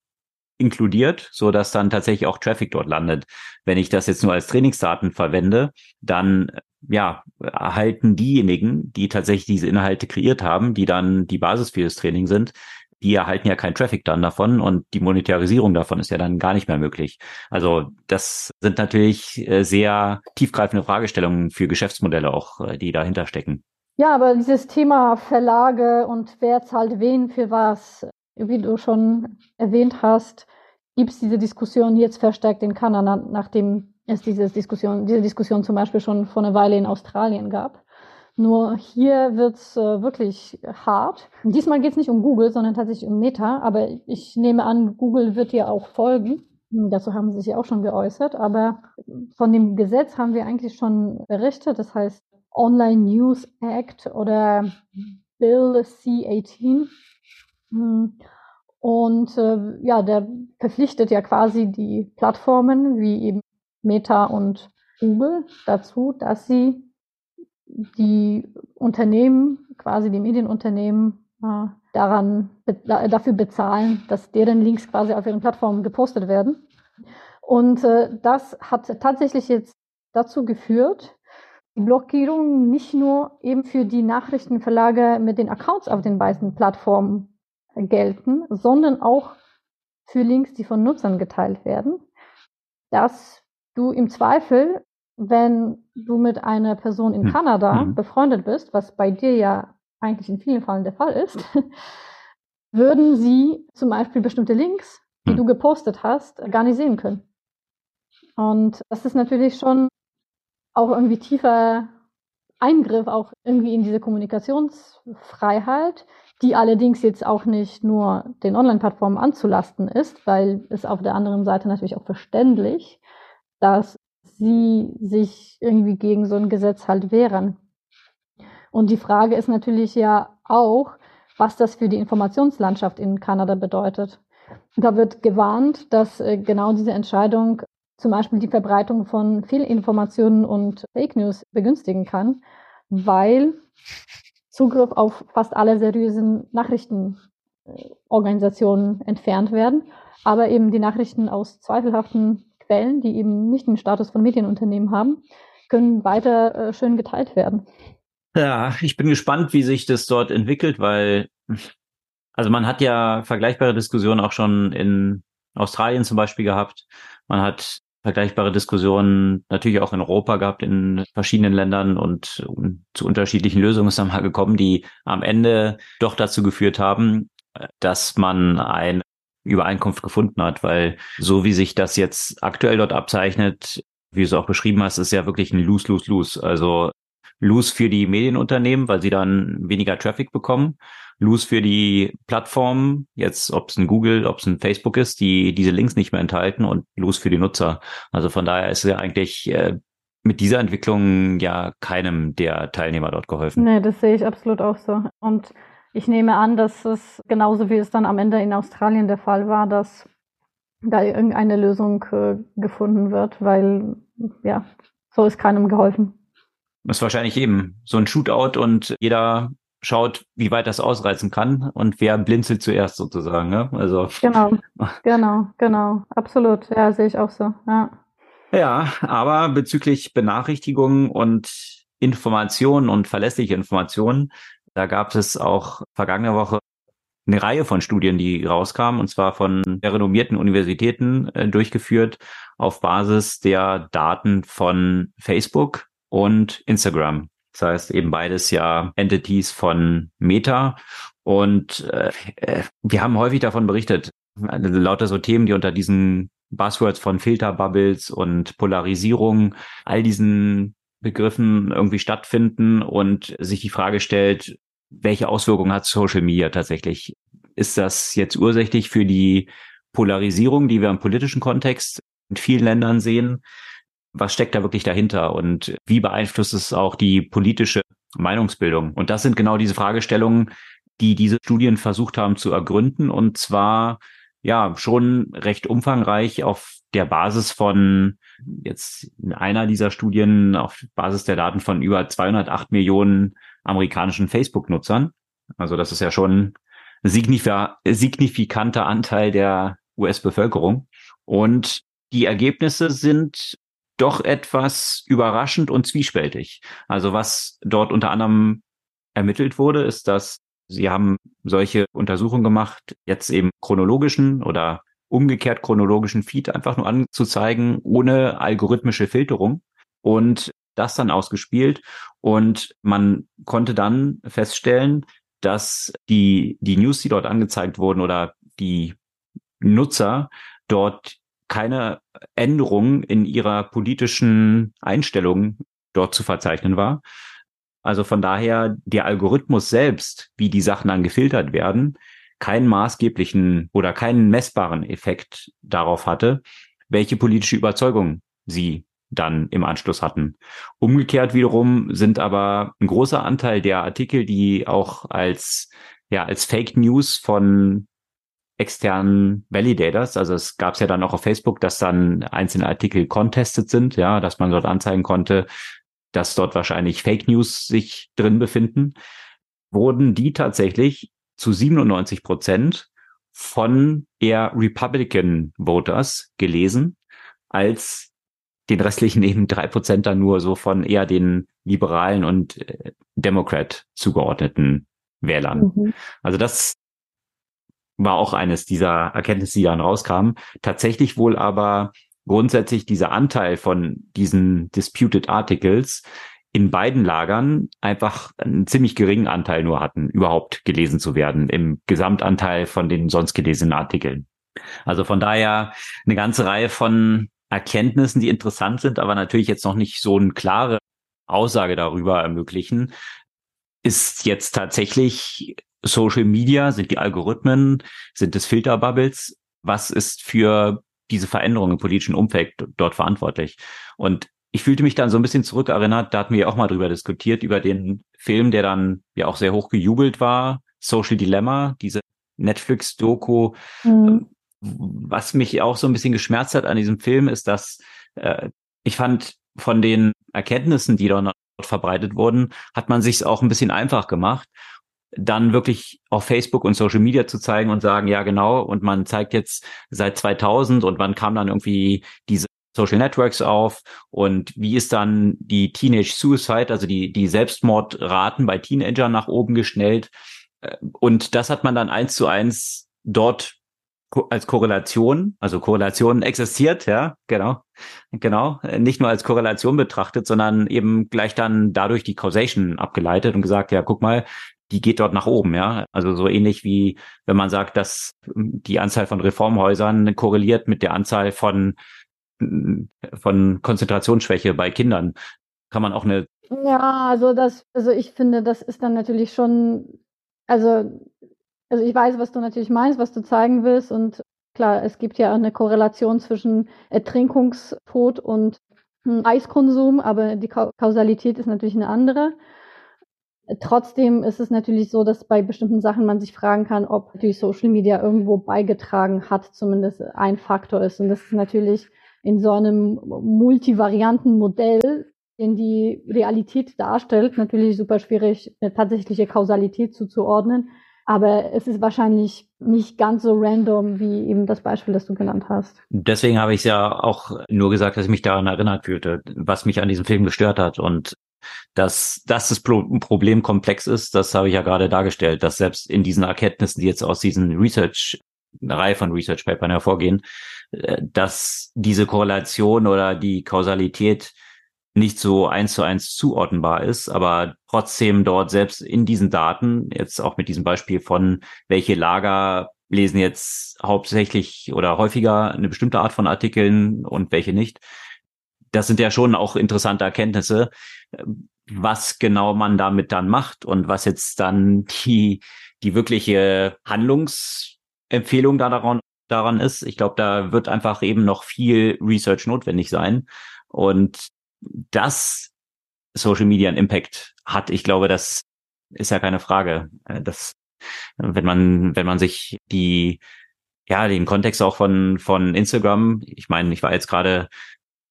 Speaker 1: inkludiert, so dass dann tatsächlich auch Traffic dort landet. Wenn ich das jetzt nur als Trainingsdaten verwende, dann ja, erhalten diejenigen, die tatsächlich diese Inhalte kreiert haben, die dann die Basis für das Training sind, die erhalten ja keinen Traffic dann davon und die Monetarisierung davon ist ja dann gar nicht mehr möglich. Also das sind natürlich äh, sehr tiefgreifende Fragestellungen für Geschäftsmodelle auch, äh, die dahinter stecken.
Speaker 2: Ja, aber dieses Thema Verlage und wer zahlt wen für was, wie du schon erwähnt hast, gibt es diese Diskussion jetzt verstärkt in Kanada, nachdem es diese Diskussion, diese Diskussion zum Beispiel schon vor einer Weile in Australien gab. Nur hier wird's äh, wirklich hart. Diesmal geht es nicht um Google, sondern tatsächlich um Meta. Aber ich nehme an, Google wird ja auch folgen. Dazu haben sie sich ja auch schon geäußert. Aber von dem Gesetz haben wir eigentlich schon berichtet. Das heißt Online News Act oder Bill C18. Hm. Und äh, ja, der verpflichtet ja quasi die Plattformen wie eben Meta und Google dazu, dass sie die Unternehmen, quasi die Medienunternehmen, äh, daran dafür bezahlen, dass deren Links quasi auf ihren Plattformen gepostet werden. Und äh, das hat tatsächlich jetzt dazu geführt, die Blockierung nicht nur eben für die Nachrichtenverlage mit den Accounts auf den beiden Plattformen gelten, sondern auch für Links, die von Nutzern geteilt werden, dass du im Zweifel wenn du mit einer Person in hm. Kanada mhm. befreundet bist, was bei dir ja eigentlich in vielen Fällen der Fall ist, würden sie zum Beispiel bestimmte Links, die mhm. du gepostet hast, gar nicht sehen können. Und das ist natürlich schon auch irgendwie tiefer Eingriff auch irgendwie in diese Kommunikationsfreiheit, die allerdings jetzt auch nicht nur den Online-Plattformen anzulasten ist, weil es auf der anderen Seite natürlich auch verständlich, dass sie sich irgendwie gegen so ein Gesetz halt wehren. Und die Frage ist natürlich ja auch, was das für die Informationslandschaft in Kanada bedeutet. Da wird gewarnt, dass äh, genau diese Entscheidung zum Beispiel die Verbreitung von Fehlinformationen und Fake News begünstigen kann, weil Zugriff auf fast alle seriösen Nachrichtenorganisationen entfernt werden, aber eben die Nachrichten aus zweifelhaften Quellen, die eben nicht den Status von Medienunternehmen haben, können weiter äh, schön geteilt werden.
Speaker 1: Ja, ich bin gespannt, wie sich das dort entwickelt, weil also man hat ja vergleichbare Diskussionen auch schon in Australien zum Beispiel gehabt. Man hat vergleichbare Diskussionen natürlich auch in Europa gehabt, in verschiedenen Ländern und zu unterschiedlichen Lösungen ist dann mal gekommen, die am Ende doch dazu geführt haben, dass man ein Übereinkunft gefunden hat, weil so wie sich das jetzt aktuell dort abzeichnet, wie du es auch beschrieben hast, ist ja wirklich ein Lose-Lose-Lose. Also Lose für die Medienunternehmen, weil sie dann weniger Traffic bekommen. Lose für die Plattformen, jetzt ob es ein Google, ob es ein Facebook ist, die diese Links nicht mehr enthalten und Lose für die Nutzer. Also von daher ist ja eigentlich äh, mit dieser Entwicklung ja keinem der Teilnehmer dort geholfen.
Speaker 2: Nee, das sehe ich absolut auch so. Und ich nehme an, dass es genauso wie es dann am Ende in Australien der Fall war, dass da irgendeine Lösung äh, gefunden wird, weil ja, so ist keinem geholfen.
Speaker 1: Das ist wahrscheinlich eben so ein Shootout und jeder schaut, wie weit das ausreizen kann und wer blinzelt zuerst sozusagen. Ne? Also
Speaker 2: genau, genau, genau, absolut. Ja, sehe ich auch so. Ja.
Speaker 1: Ja, aber bezüglich Benachrichtigungen und Informationen und verlässliche Informationen, da gab es auch vergangene Woche eine Reihe von Studien, die rauskamen, und zwar von renommierten Universitäten äh, durchgeführt auf Basis der Daten von Facebook und Instagram. Das heißt eben beides ja Entities von Meta. Und äh, äh wir haben häufig davon berichtet, also lauter so Themen, die unter diesen Buzzwords von Filterbubbles und Polarisierung, all diesen Begriffen irgendwie stattfinden und sich die Frage stellt, welche Auswirkungen hat Social Media tatsächlich? Ist das jetzt ursächlich für die Polarisierung, die wir im politischen Kontext in vielen Ländern sehen? Was steckt da wirklich dahinter und wie beeinflusst es auch die politische Meinungsbildung? Und das sind genau diese Fragestellungen, die diese Studien versucht haben zu ergründen und zwar ja schon recht umfangreich auf der Basis von jetzt in einer dieser Studien auf Basis der Daten von über 208 Millionen amerikanischen Facebook-Nutzern. Also das ist ja schon ein signifikanter Anteil der US-Bevölkerung. Und die Ergebnisse sind doch etwas überraschend und zwiespältig. Also was dort unter anderem ermittelt wurde, ist, dass sie haben solche Untersuchungen gemacht, jetzt eben chronologischen oder umgekehrt chronologischen Feed einfach nur anzuzeigen, ohne algorithmische Filterung und das dann ausgespielt und man konnte dann feststellen, dass die, die News, die dort angezeigt wurden oder die Nutzer dort keine Änderung in ihrer politischen Einstellung dort zu verzeichnen war. Also von daher der Algorithmus selbst, wie die Sachen dann gefiltert werden, keinen maßgeblichen oder keinen messbaren Effekt darauf hatte, welche politische Überzeugung sie dann im Anschluss hatten. Umgekehrt wiederum sind aber ein großer Anteil der Artikel, die auch als ja als Fake News von externen Validators. Also es gab es ja dann auch auf Facebook, dass dann einzelne Artikel contested sind, ja, dass man dort anzeigen konnte, dass dort wahrscheinlich Fake News sich drin befinden, wurden die tatsächlich zu 97 Prozent von eher Republican Voters gelesen, als den restlichen eben drei Prozent dann nur so von eher den liberalen und äh, Democrat zugeordneten Wählern. Mhm. Also das war auch eines dieser Erkenntnisse, die dann rauskamen. Tatsächlich wohl aber grundsätzlich dieser Anteil von diesen Disputed Articles in beiden Lagern einfach einen ziemlich geringen Anteil nur hatten, überhaupt gelesen zu werden im Gesamtanteil von den sonst gelesenen Artikeln. Also von daher eine ganze Reihe von Erkenntnissen, die interessant sind, aber natürlich jetzt noch nicht so eine klare Aussage darüber ermöglichen. Ist jetzt tatsächlich Social Media, sind die Algorithmen, sind es Filterbubbles? Was ist für diese Veränderungen im politischen Umfeld dort verantwortlich? Und ich fühlte mich dann so ein bisschen zurückerinnert, da hatten wir auch mal drüber diskutiert, über den Film, der dann ja auch sehr hoch gejubelt war, Social Dilemma, diese Netflix-Doku. Mhm. Was mich auch so ein bisschen geschmerzt hat an diesem Film, ist, dass äh, ich fand, von den Erkenntnissen, die dort verbreitet wurden, hat man sich auch ein bisschen einfach gemacht dann wirklich auf Facebook und Social Media zu zeigen und sagen, ja genau, und man zeigt jetzt seit 2000 und wann kam dann irgendwie diese Social Networks auf und wie ist dann die Teenage Suicide, also die, die Selbstmordraten bei Teenagern nach oben geschnellt. Äh, und das hat man dann eins zu eins dort als Korrelation, also Korrelation existiert, ja, genau, genau, nicht nur als Korrelation betrachtet, sondern eben gleich dann dadurch die Causation abgeleitet und gesagt, ja, guck mal, die geht dort nach oben, ja. Also so ähnlich wie wenn man sagt, dass die Anzahl von Reformhäusern korreliert mit der Anzahl von von Konzentrationsschwäche bei Kindern. Kann man auch eine
Speaker 2: Ja, also das also ich finde, das ist dann natürlich schon also also ich weiß, was du natürlich meinst, was du zeigen willst und klar, es gibt ja eine Korrelation zwischen Ertrinkungstod und hm, Eiskonsum, aber die Kausalität ist natürlich eine andere. Trotzdem ist es natürlich so, dass bei bestimmten Sachen man sich fragen kann, ob natürlich Social Media irgendwo beigetragen hat, zumindest ein Faktor ist. Und das ist natürlich in so einem multivarianten Modell, den die Realität darstellt, natürlich super schwierig, eine tatsächliche Kausalität zuzuordnen. Aber es ist wahrscheinlich nicht ganz so random wie eben das Beispiel, das du genannt hast.
Speaker 1: Deswegen habe ich es ja auch nur gesagt, dass ich mich daran erinnert fühlte, was mich an diesem Film gestört hat. Und dass, dass das Problem komplex ist, das habe ich ja gerade dargestellt, dass selbst in diesen Erkenntnissen, die jetzt aus diesen Research, eine Reihe von Research Papern hervorgehen, äh, dass diese Korrelation oder die Kausalität nicht so eins zu eins zuordnenbar ist, aber trotzdem dort selbst in diesen Daten, jetzt auch mit diesem Beispiel von welche Lager lesen jetzt hauptsächlich oder häufiger eine bestimmte Art von Artikeln und welche nicht. Das sind ja schon auch interessante Erkenntnisse, was genau man damit dann macht und was jetzt dann die, die wirkliche Handlungsempfehlung da daran, daran ist. Ich glaube, da wird einfach eben noch viel Research notwendig sein. Und dass Social Media einen Impact hat, ich glaube, das ist ja keine Frage. Äh, das, wenn man, wenn man sich die, ja, den Kontext auch von, von Instagram, ich meine, ich war jetzt gerade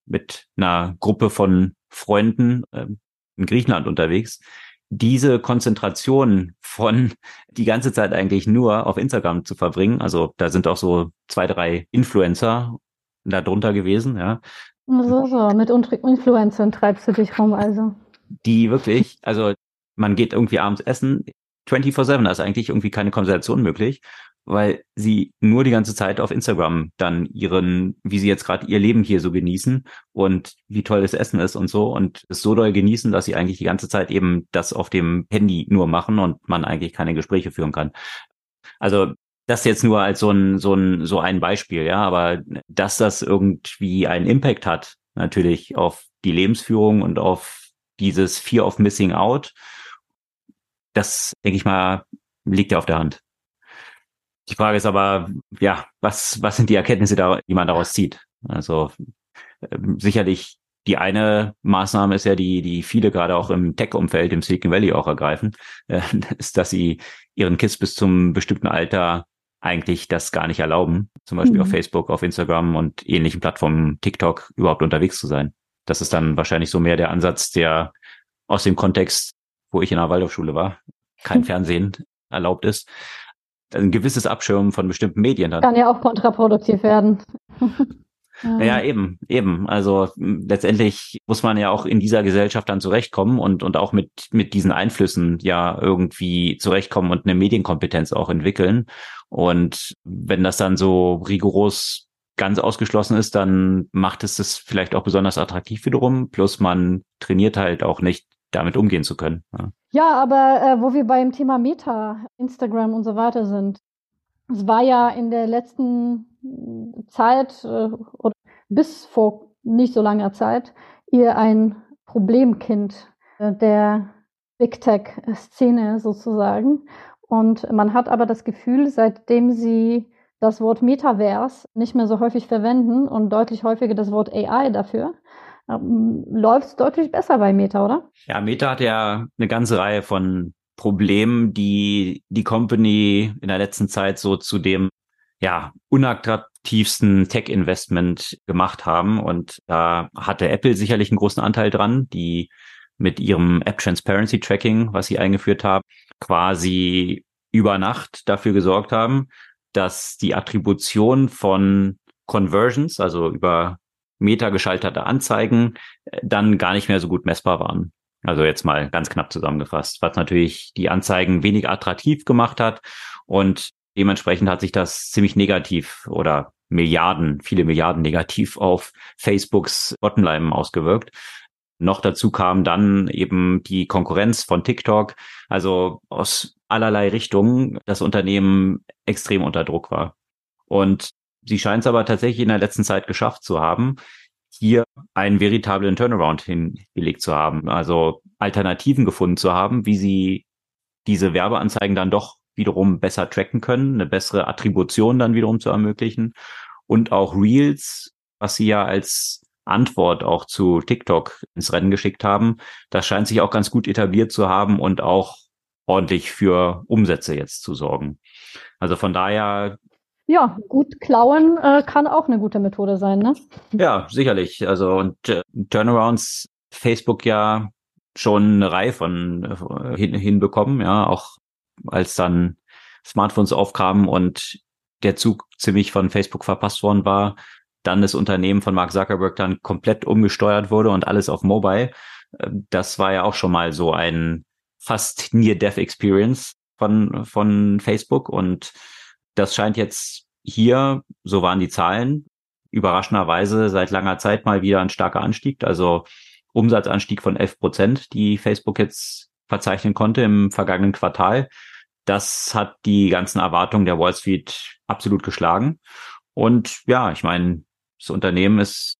Speaker 1: mit einer Gruppe von Freunden äh, in Griechenland unterwegs, diese Konzentration von die ganze Zeit eigentlich nur auf Instagram zu verbringen, also da sind auch so zwei, drei Influencer da drunter gewesen, ja,
Speaker 2: so, so, mit Influencern treibst du dich rum, also.
Speaker 1: Die wirklich, also man geht irgendwie abends essen, 24-7, da ist eigentlich irgendwie keine Konversation möglich, weil sie nur die ganze Zeit auf Instagram dann ihren, wie sie jetzt gerade ihr Leben hier so genießen und wie toll das Essen ist und so und es so doll genießen, dass sie eigentlich die ganze Zeit eben das auf dem Handy nur machen und man eigentlich keine Gespräche führen kann. Also das jetzt nur als so ein, so ein, so ein Beispiel, ja, aber dass das irgendwie einen Impact hat, natürlich auf die Lebensführung und auf dieses Fear of Missing Out, das, denke ich mal, liegt ja auf der Hand. Die Frage ist aber, ja, was, was sind die Erkenntnisse, die man daraus zieht? Also äh, sicherlich die eine Maßnahme ist ja die, die viele gerade auch im Tech-Umfeld, im Silicon Valley auch ergreifen, äh, ist, dass sie ihren Kids bis zum bestimmten Alter eigentlich das gar nicht erlauben, zum Beispiel mhm. auf Facebook, auf Instagram und ähnlichen Plattformen, TikTok überhaupt unterwegs zu sein. Das ist dann wahrscheinlich so mehr der Ansatz, der aus dem Kontext, wo ich in der Waldorfschule war, kein Fernsehen erlaubt ist. Ein gewisses Abschirmen von bestimmten Medien dann.
Speaker 2: Kann ja auch kontraproduktiv werden.
Speaker 1: Ja, eben, eben. Also letztendlich muss man ja auch in dieser Gesellschaft dann zurechtkommen und, und auch mit, mit diesen Einflüssen ja irgendwie zurechtkommen und eine Medienkompetenz auch entwickeln. Und wenn das dann so rigoros ganz ausgeschlossen ist, dann macht es das vielleicht auch besonders attraktiv wiederum. Plus man trainiert halt auch nicht, damit umgehen zu können.
Speaker 2: Ja, ja aber äh, wo wir beim Thema Meta, Instagram und so weiter sind, es war ja in der letzten Zeit äh, oder bis vor nicht so langer Zeit ihr ein Problemkind äh, der Big Tech-Szene sozusagen. Und man hat aber das Gefühl, seitdem sie das Wort Metaverse nicht mehr so häufig verwenden und deutlich häufiger das Wort AI dafür, ähm, läuft es deutlich besser bei Meta, oder?
Speaker 1: Ja, Meta hat ja eine ganze Reihe von Problemen, die die Company in der letzten Zeit so zu dem ja unattraktivsten Tech-Investment gemacht haben. Und da hatte Apple sicherlich einen großen Anteil dran, die mit ihrem App Transparency Tracking, was sie eingeführt haben, quasi über Nacht dafür gesorgt haben, dass die Attribution von Conversions, also über Meta geschaltete Anzeigen, dann gar nicht mehr so gut messbar waren. Also jetzt mal ganz knapp zusammengefasst, was natürlich die Anzeigen wenig attraktiv gemacht hat und dementsprechend hat sich das ziemlich negativ oder Milliarden, viele Milliarden negativ auf Facebooks Bottomline ausgewirkt. Noch dazu kam dann eben die Konkurrenz von TikTok. Also aus allerlei Richtungen das Unternehmen extrem unter Druck war. Und sie scheint es aber tatsächlich in der letzten Zeit geschafft zu haben, hier einen veritablen Turnaround hingelegt zu haben. Also Alternativen gefunden zu haben, wie sie diese Werbeanzeigen dann doch wiederum besser tracken können, eine bessere Attribution dann wiederum zu ermöglichen und auch Reels, was sie ja als Antwort auch zu TikTok ins Rennen geschickt haben. Das scheint sich auch ganz gut etabliert zu haben und auch ordentlich für Umsätze jetzt zu sorgen. Also von daher.
Speaker 2: Ja, gut klauen äh, kann auch eine gute Methode sein, ne?
Speaker 1: Ja, sicherlich. Also und äh, Turnarounds Facebook ja schon eine Reihe von äh, hin, hinbekommen, ja, auch als dann Smartphones aufkamen und der Zug ziemlich von Facebook verpasst worden war, dann das Unternehmen von Mark Zuckerberg dann komplett umgesteuert wurde und alles auf Mobile. Ähm, das war ja auch schon mal so ein fast Near-Death-Experience von, von Facebook und das scheint jetzt hier, so waren die Zahlen, überraschenderweise seit langer Zeit mal wieder ein starker Anstieg, also Umsatzanstieg von 11 Prozent, die Facebook jetzt verzeichnen konnte im vergangenen Quartal. Das hat die ganzen Erwartungen der Wall Street absolut geschlagen. Und ja, ich meine, das Unternehmen ist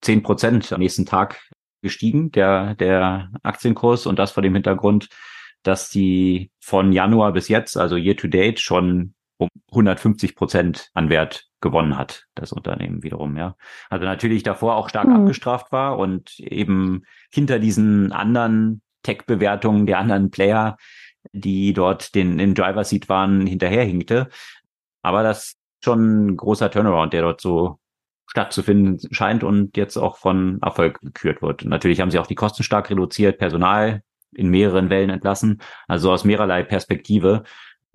Speaker 1: zehn Prozent am nächsten Tag gestiegen, der, der Aktienkurs und das vor dem Hintergrund, dass die von Januar bis jetzt, also year to date, schon um 150 Prozent an Wert gewonnen hat, das Unternehmen wiederum, ja. Also natürlich davor auch stark mhm. abgestraft war und eben hinter diesen anderen Tech-Bewertungen der anderen Player, die dort den, in Driver Seat waren, hinterherhinkte. Aber das schon ein großer Turnaround, der dort so stattzufinden scheint und jetzt auch von Erfolg gekürt wird. natürlich haben sie auch die Kosten stark reduziert, Personal in mehreren Wellen entlassen. Also aus mehrerlei Perspektive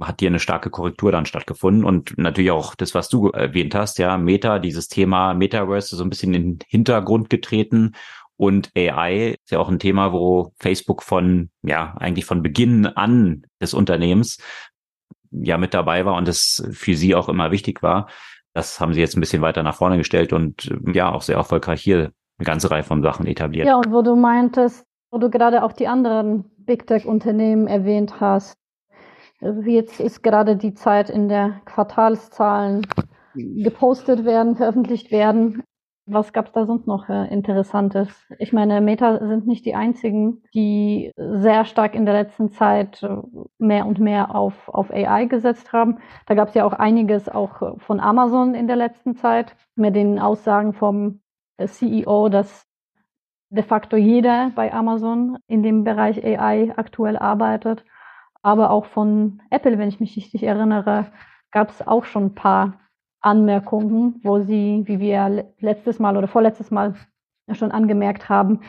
Speaker 1: hat hier eine starke Korrektur dann stattgefunden und natürlich auch das, was du erwähnt hast, ja, Meta, dieses Thema Metaverse ist so ein bisschen in den Hintergrund getreten und AI ist ja auch ein Thema, wo Facebook von, ja, eigentlich von Beginn an des Unternehmens ja mit dabei war und es für sie auch immer wichtig war. Das haben sie jetzt ein bisschen weiter nach vorne gestellt und ja, auch sehr erfolgreich hier eine ganze Reihe von Sachen etabliert.
Speaker 2: Ja, und wo du meintest, wo du gerade auch die anderen Big Tech-Unternehmen erwähnt hast. Jetzt ist gerade die Zeit, in der Quartalszahlen gepostet werden, veröffentlicht werden. Was gab es da sonst noch äh, Interessantes? Ich meine, Meta sind nicht die einzigen, die sehr stark in der letzten Zeit äh, mehr und mehr auf, auf AI gesetzt haben. Da gab es ja auch einiges auch äh, von Amazon in der letzten Zeit mit den Aussagen vom äh, CEO, dass de facto jeder bei Amazon in dem Bereich AI aktuell arbeitet. Aber auch von Apple, wenn ich mich richtig erinnere, gab es auch schon ein paar Anmerkungen, wo sie, wie wir letztes Mal oder vorletztes Mal schon angemerkt haben,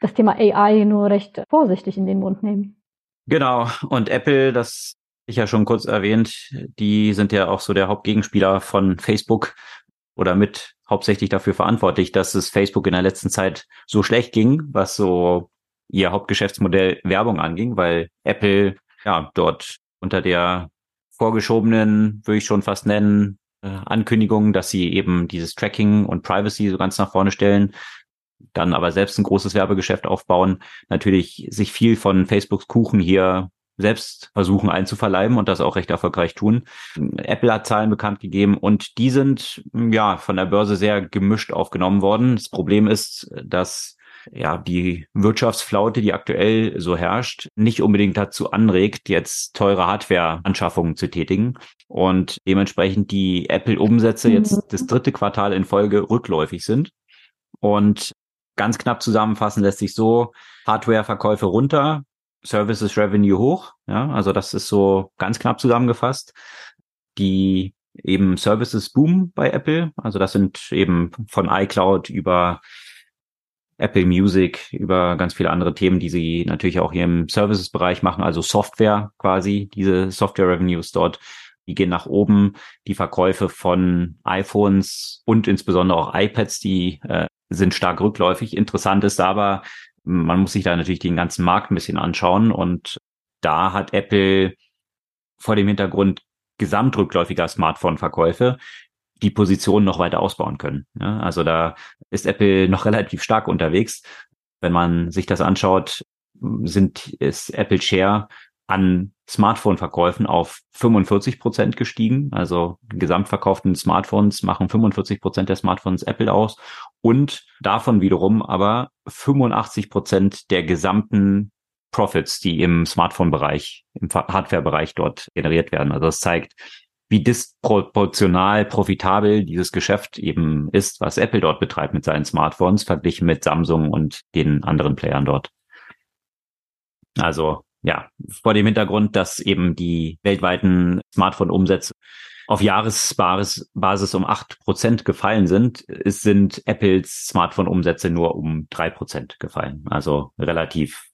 Speaker 2: das Thema AI nur recht vorsichtig in den Mund nehmen.
Speaker 1: Genau. Und Apple, das ich ja schon kurz erwähnt, die sind ja auch so der Hauptgegenspieler von Facebook oder mit hauptsächlich dafür verantwortlich, dass es Facebook in der letzten Zeit so schlecht ging, was so ihr Hauptgeschäftsmodell Werbung anging, weil Apple ja dort unter der vorgeschobenen, würde ich schon fast nennen, äh, Ankündigungen, dass sie eben dieses Tracking und Privacy so ganz nach vorne stellen, dann aber selbst ein großes Werbegeschäft aufbauen, natürlich sich viel von Facebooks Kuchen hier selbst versuchen einzuverleiben und das auch recht erfolgreich tun. Apple hat Zahlen bekannt gegeben und die sind ja von der Börse sehr gemischt aufgenommen worden. Das Problem ist, dass ja, die Wirtschaftsflaute, die aktuell so herrscht, nicht unbedingt dazu anregt, jetzt teure Hardware-Anschaffungen zu tätigen und dementsprechend die Apple-Umsätze mhm. jetzt das dritte Quartal in Folge rückläufig sind. Und ganz knapp zusammenfassen lässt sich so Hardware-Verkäufe runter, Services Revenue hoch. Ja, also das ist so ganz knapp zusammengefasst. Die eben Services boom bei Apple. Also das sind eben von iCloud über Apple Music, über ganz viele andere Themen, die sie natürlich auch hier im Services-Bereich machen, also Software quasi, diese Software-Revenues dort, die gehen nach oben. Die Verkäufe von iPhones und insbesondere auch iPads, die äh, sind stark rückläufig. Interessant ist aber, man muss sich da natürlich den ganzen Markt ein bisschen anschauen und da hat Apple vor dem Hintergrund gesamtrückläufiger Smartphone-Verkäufe die Position noch weiter ausbauen können. Ja, also da ist Apple noch relativ stark unterwegs. Wenn man sich das anschaut, sind, ist Apple Share an Smartphone-Verkäufen auf 45 Prozent gestiegen. Also gesamtverkauften Smartphones machen 45 Prozent der Smartphones Apple aus und davon wiederum aber 85 Prozent der gesamten Profits, die im Smartphone-Bereich, im Hardware-Bereich dort generiert werden. Also das zeigt, wie disproportional profitabel dieses Geschäft eben ist, was Apple dort betreibt mit seinen Smartphones, verglichen mit Samsung und den anderen Playern dort. Also ja, vor dem Hintergrund, dass eben die weltweiten Smartphone-Umsätze auf Jahresbasis um acht Prozent gefallen sind, sind Apples Smartphone-Umsätze nur um drei Prozent gefallen. Also relativ,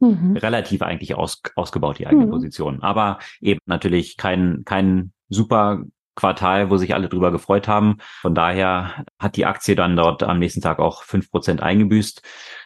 Speaker 1: mhm. relativ eigentlich aus, ausgebaut, die eigene mhm. Position. Aber eben natürlich kein, kein super Quartal, wo sich alle drüber gefreut haben. Von daher hat die Aktie dann dort am nächsten Tag auch fünf Prozent eingebüßt.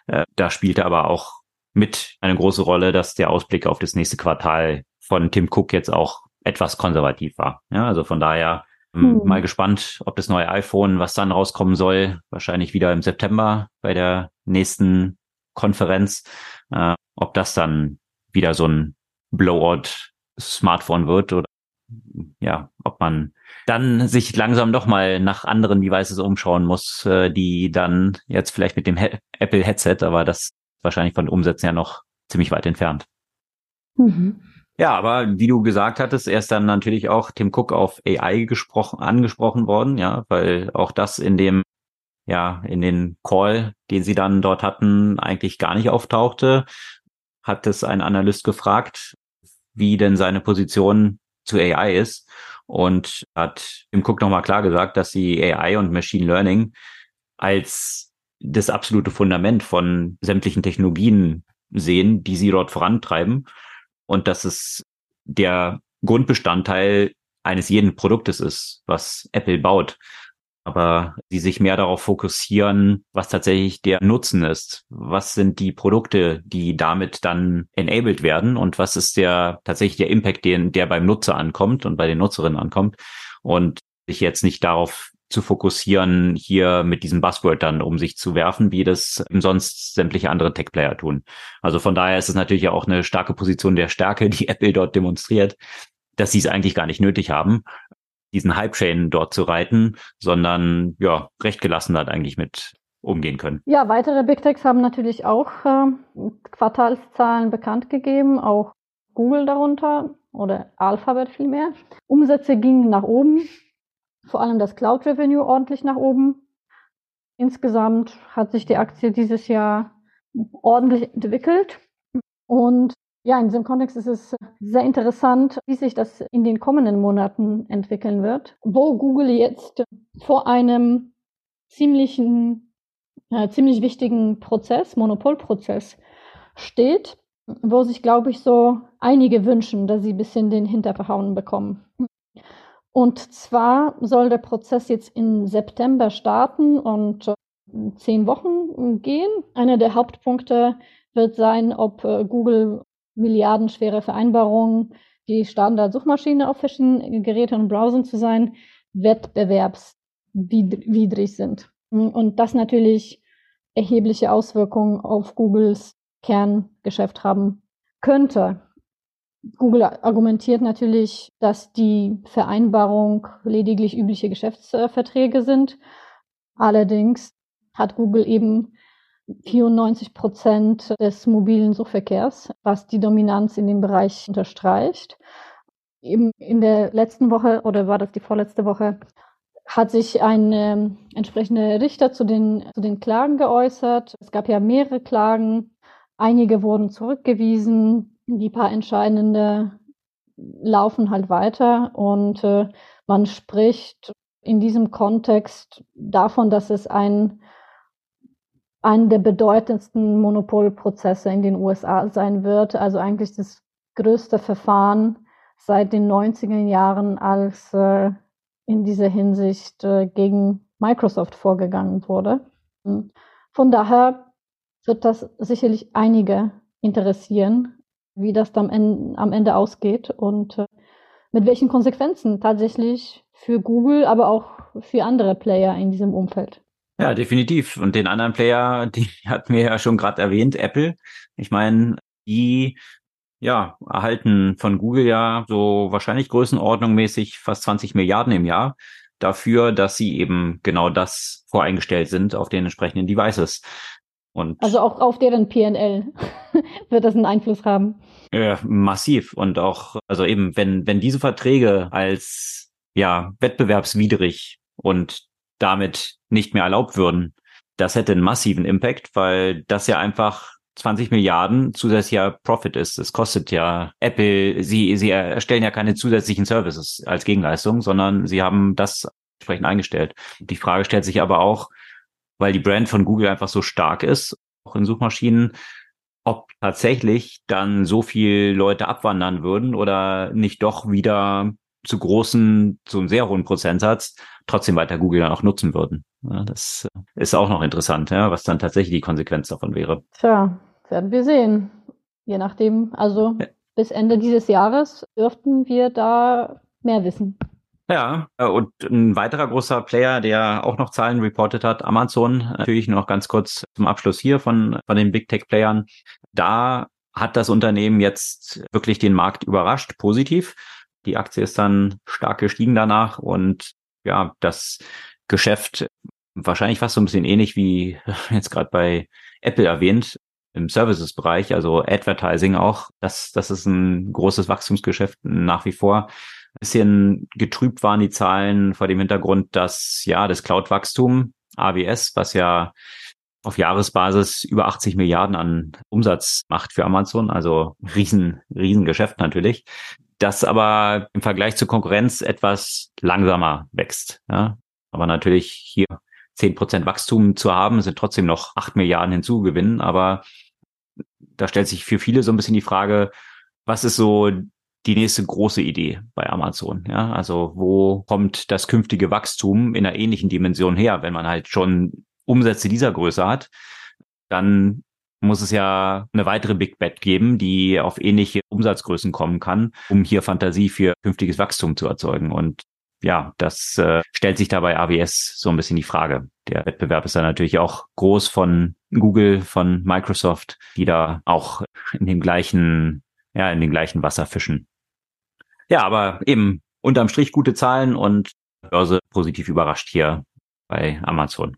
Speaker 1: Äh, da spielte aber auch mit eine große Rolle, dass der Ausblick auf das nächste Quartal von Tim Cook jetzt auch etwas konservativ war. Ja, also von daher hm. mal gespannt, ob das neue iPhone, was dann rauskommen soll, wahrscheinlich wieder im September bei der nächsten Konferenz, äh, ob das dann wieder so ein Blowout Smartphone wird oder ja, ob man dann sich langsam doch mal nach anderen Devices umschauen muss, äh, die dann jetzt vielleicht mit dem He Apple Headset, aber das wahrscheinlich von Umsätzen ja noch ziemlich weit entfernt. Mhm. Ja, aber wie du gesagt hattest, er ist dann natürlich auch Tim Cook auf AI gesprochen, angesprochen worden, ja, weil auch das in dem, ja, in den Call, den sie dann dort hatten, eigentlich gar nicht auftauchte. Hat es ein Analyst gefragt, wie denn seine Position zu AI ist und hat Tim Cook nochmal klar gesagt, dass sie AI und Machine Learning als das absolute Fundament von sämtlichen Technologien sehen, die sie dort vorantreiben. Und dass es der Grundbestandteil eines jeden Produktes ist, was Apple baut. Aber sie sich mehr darauf fokussieren, was tatsächlich der Nutzen ist. Was sind die Produkte, die damit dann enabled werden? Und was ist der tatsächlich der Impact, den, der beim Nutzer ankommt und bei den Nutzerinnen ankommt? Und sich jetzt nicht darauf zu fokussieren, hier mit diesem Buzzword dann um sich zu werfen, wie das sonst sämtliche andere Tech-Player tun. Also von daher ist es natürlich auch eine starke Position der Stärke, die Apple dort demonstriert, dass sie es eigentlich gar nicht nötig haben, diesen Hype-Chain dort zu reiten, sondern ja, recht gelassen hat eigentlich mit umgehen können.
Speaker 2: Ja, weitere Big Techs haben natürlich auch äh, Quartalszahlen bekannt gegeben, auch Google darunter oder Alphabet vielmehr. Umsätze gingen nach oben, vor allem das Cloud Revenue ordentlich nach oben. Insgesamt hat sich die Aktie dieses Jahr ordentlich entwickelt. Und ja, in diesem Kontext ist es sehr interessant, wie sich das in den kommenden Monaten entwickeln wird, wo Google jetzt vor einem ziemlichen, äh, ziemlich wichtigen Prozess, Monopolprozess steht, wo sich, glaube ich, so einige wünschen, dass sie ein bisschen den Hinterverhauen bekommen. Und zwar soll der Prozess jetzt im September starten und äh, zehn Wochen gehen. Einer der Hauptpunkte wird sein, ob äh, Google milliardenschwere Vereinbarungen, die Standard-Suchmaschine auf verschiedenen Geräten und Browsern zu sein, wettbewerbswidrig sind. Und das natürlich erhebliche Auswirkungen auf Googles Kerngeschäft haben könnte. Google argumentiert natürlich, dass die Vereinbarung lediglich übliche Geschäftsverträge sind. Allerdings hat Google eben 94 Prozent des mobilen Suchverkehrs, was die Dominanz in dem Bereich unterstreicht. In der letzten Woche oder war das die vorletzte Woche, hat sich ein äh, entsprechender Richter zu den, zu den Klagen geäußert. Es gab ja mehrere Klagen. Einige wurden zurückgewiesen, die paar entscheidende laufen halt weiter und äh, man spricht in diesem Kontext davon, dass es ein einen der bedeutendsten Monopolprozesse in den USA sein wird, also eigentlich das größte Verfahren seit den 90er Jahren, als äh, in dieser Hinsicht äh, gegen Microsoft vorgegangen wurde. Von daher wird das sicherlich einige interessieren, wie das dann am Ende ausgeht und äh, mit welchen Konsequenzen tatsächlich für Google, aber auch für andere Player in diesem Umfeld.
Speaker 1: Ja, definitiv. Und den anderen Player, die hatten wir ja schon gerade erwähnt, Apple. Ich meine, die ja, erhalten von Google ja so wahrscheinlich größenordnungmäßig fast 20 Milliarden im Jahr dafür, dass sie eben genau das voreingestellt sind auf den entsprechenden Devices.
Speaker 2: Und also auch auf deren PNL wird das einen Einfluss haben.
Speaker 1: Ja, massiv. Und auch, also eben, wenn, wenn diese Verträge als ja, wettbewerbswidrig und damit nicht mehr erlaubt würden, das hätte einen massiven Impact, weil das ja einfach 20 Milliarden zusätzlicher Profit ist. Es kostet ja Apple, sie, sie erstellen ja keine zusätzlichen Services als Gegenleistung, sondern sie haben das entsprechend eingestellt. Die Frage stellt sich aber auch, weil die Brand von Google einfach so stark ist, auch in Suchmaschinen, ob tatsächlich dann so viel Leute abwandern würden oder nicht doch wieder zu großen, zu einem sehr hohen Prozentsatz trotzdem weiter Google dann auch nutzen würden. Ja, das äh, ist auch noch interessant, ja, was dann tatsächlich die Konsequenz davon wäre.
Speaker 2: Tja, werden wir sehen. Je nachdem, also ja. bis Ende dieses Jahres dürften wir da mehr wissen.
Speaker 1: Ja, äh, und ein weiterer großer Player, der auch noch Zahlen reportet hat, Amazon, natürlich noch ganz kurz zum Abschluss hier von, von den Big Tech Playern. Da hat das Unternehmen jetzt wirklich den Markt überrascht, positiv. Die Aktie ist dann stark gestiegen danach und ja, das Geschäft wahrscheinlich fast so ein bisschen ähnlich wie jetzt gerade bei Apple erwähnt im Services-Bereich, also Advertising auch. Das, das ist ein großes Wachstumsgeschäft nach wie vor. Ein bisschen getrübt waren die Zahlen vor dem Hintergrund, dass ja das Cloud-Wachstum AWS, was ja auf Jahresbasis über 80 Milliarden an Umsatz macht für Amazon, also riesen, riesen Geschäft natürlich das aber im Vergleich zur Konkurrenz etwas langsamer wächst. Ja? Aber natürlich hier zehn Prozent Wachstum zu haben, sind trotzdem noch acht Milliarden hinzugewinnen. Aber da stellt sich für viele so ein bisschen die Frage, was ist so die nächste große Idee bei Amazon? Ja, also wo kommt das künftige Wachstum in einer ähnlichen Dimension her, wenn man halt schon Umsätze dieser Größe hat? Dann muss es ja eine weitere Big Bet geben, die auf ähnliche Umsatzgrößen kommen kann, um hier Fantasie für künftiges Wachstum zu erzeugen. Und ja, das äh, stellt sich dabei AWS so ein bisschen die Frage. Der Wettbewerb ist da natürlich auch groß von Google, von Microsoft, die da auch in dem gleichen, ja, in dem gleichen Wasser fischen. Ja, aber eben unterm Strich gute Zahlen und Börse positiv überrascht hier bei Amazon.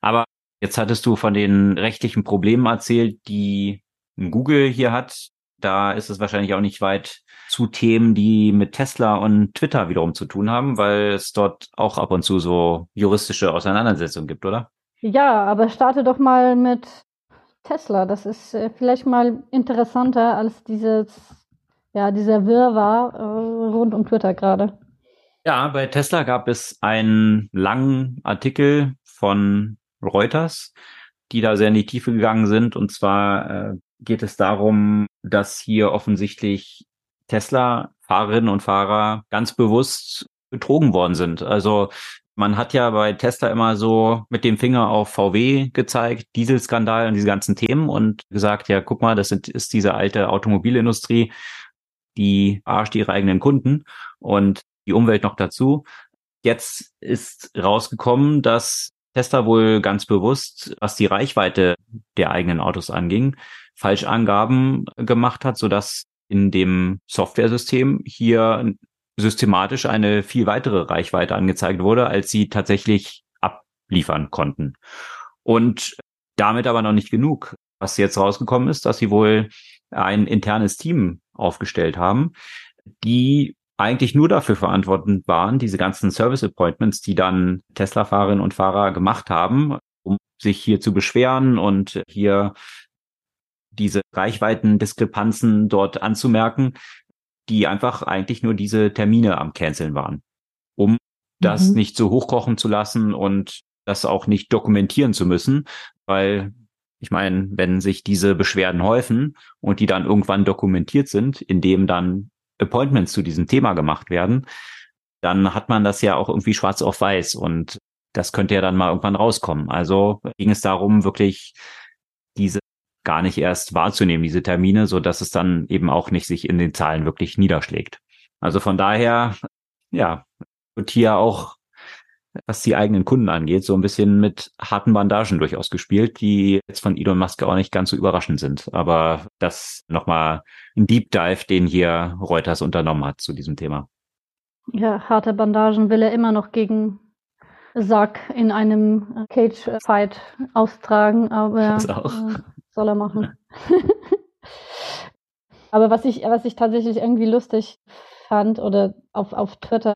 Speaker 1: Aber Jetzt hattest du von den rechtlichen Problemen erzählt, die Google hier hat. Da ist es wahrscheinlich auch nicht weit zu Themen, die mit Tesla und Twitter wiederum zu tun haben, weil es dort auch ab und zu so juristische Auseinandersetzungen gibt, oder?
Speaker 2: Ja, aber starte doch mal mit Tesla. Das ist äh, vielleicht mal interessanter als dieses, ja, dieser Wirrwarr äh, rund um Twitter gerade.
Speaker 1: Ja, bei Tesla gab es einen langen Artikel von Reuters, die da sehr in die Tiefe gegangen sind. Und zwar äh, geht es darum, dass hier offensichtlich Tesla-Fahrerinnen und Fahrer ganz bewusst betrogen worden sind. Also man hat ja bei Tesla immer so mit dem Finger auf VW gezeigt, Dieselskandal und diese ganzen Themen und gesagt, ja, guck mal, das sind, ist diese alte Automobilindustrie, die arscht ihre eigenen Kunden und die Umwelt noch dazu. Jetzt ist rausgekommen, dass Tesla wohl ganz bewusst, was die Reichweite der eigenen Autos anging, Falschangaben gemacht hat, sodass in dem Softwaresystem hier systematisch eine viel weitere Reichweite angezeigt wurde, als sie tatsächlich abliefern konnten. Und damit aber noch nicht genug. Was jetzt rausgekommen ist, dass sie wohl ein internes Team aufgestellt haben, die eigentlich nur dafür verantwortlich waren, diese ganzen Service Appointments, die dann Tesla-Fahrerinnen und Fahrer gemacht haben, um sich hier zu beschweren und hier diese Reichweitendiskrepanzen dort anzumerken, die einfach eigentlich nur diese Termine am Canceln waren, um das mhm. nicht so hochkochen zu lassen und das auch nicht dokumentieren zu müssen, weil ich meine, wenn sich diese Beschwerden häufen und die dann irgendwann dokumentiert sind, indem dann Appointments zu diesem Thema gemacht werden, dann hat man das ja auch irgendwie schwarz auf weiß und das könnte ja dann mal irgendwann rauskommen. Also ging es darum, wirklich diese gar nicht erst wahrzunehmen, diese Termine, so dass es dann eben auch nicht sich in den Zahlen wirklich niederschlägt. Also von daher, ja, wird hier auch, was die eigenen Kunden angeht, so ein bisschen mit harten Bandagen durchaus gespielt, die jetzt von Elon Musk auch nicht ganz so überraschend sind. Aber das nochmal ein Deep Dive, den hier Reuters unternommen hat zu diesem Thema.
Speaker 2: Ja, harte Bandagen will er immer noch gegen Sack in einem Cage-Fight austragen, aber äh, soll er machen. aber was ich, was ich tatsächlich irgendwie lustig fand oder auf, auf Twitter,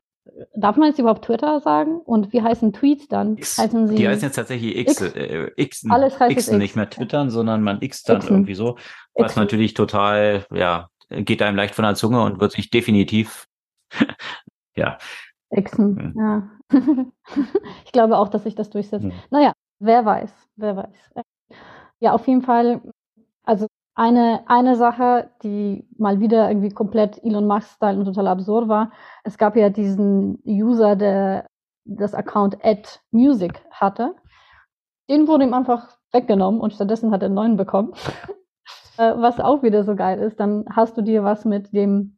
Speaker 2: darf man jetzt überhaupt Twitter sagen? Und wie heißen Tweets dann?
Speaker 1: X. Heißen sie Die heißen jetzt tatsächlich X. X. Äh, X
Speaker 2: Alles heißt
Speaker 1: X, X. nicht mehr twittern, sondern man X dann Xen. irgendwie so. Was Xen. natürlich total, ja, geht einem leicht von der Zunge und wird sich definitiv, ja.
Speaker 2: Xen, hm. ja. ich glaube auch, dass sich das durchsetzt. Hm. Naja, wer weiß, wer weiß. Ja, auf jeden Fall, eine, eine Sache, die mal wieder irgendwie komplett Elon Musk-Style und total absurd war. Es gab ja diesen User, der das Account @music hatte. Den wurde ihm einfach weggenommen und stattdessen hat er einen neuen bekommen. Äh, was auch wieder so geil ist, dann hast du dir was mit dem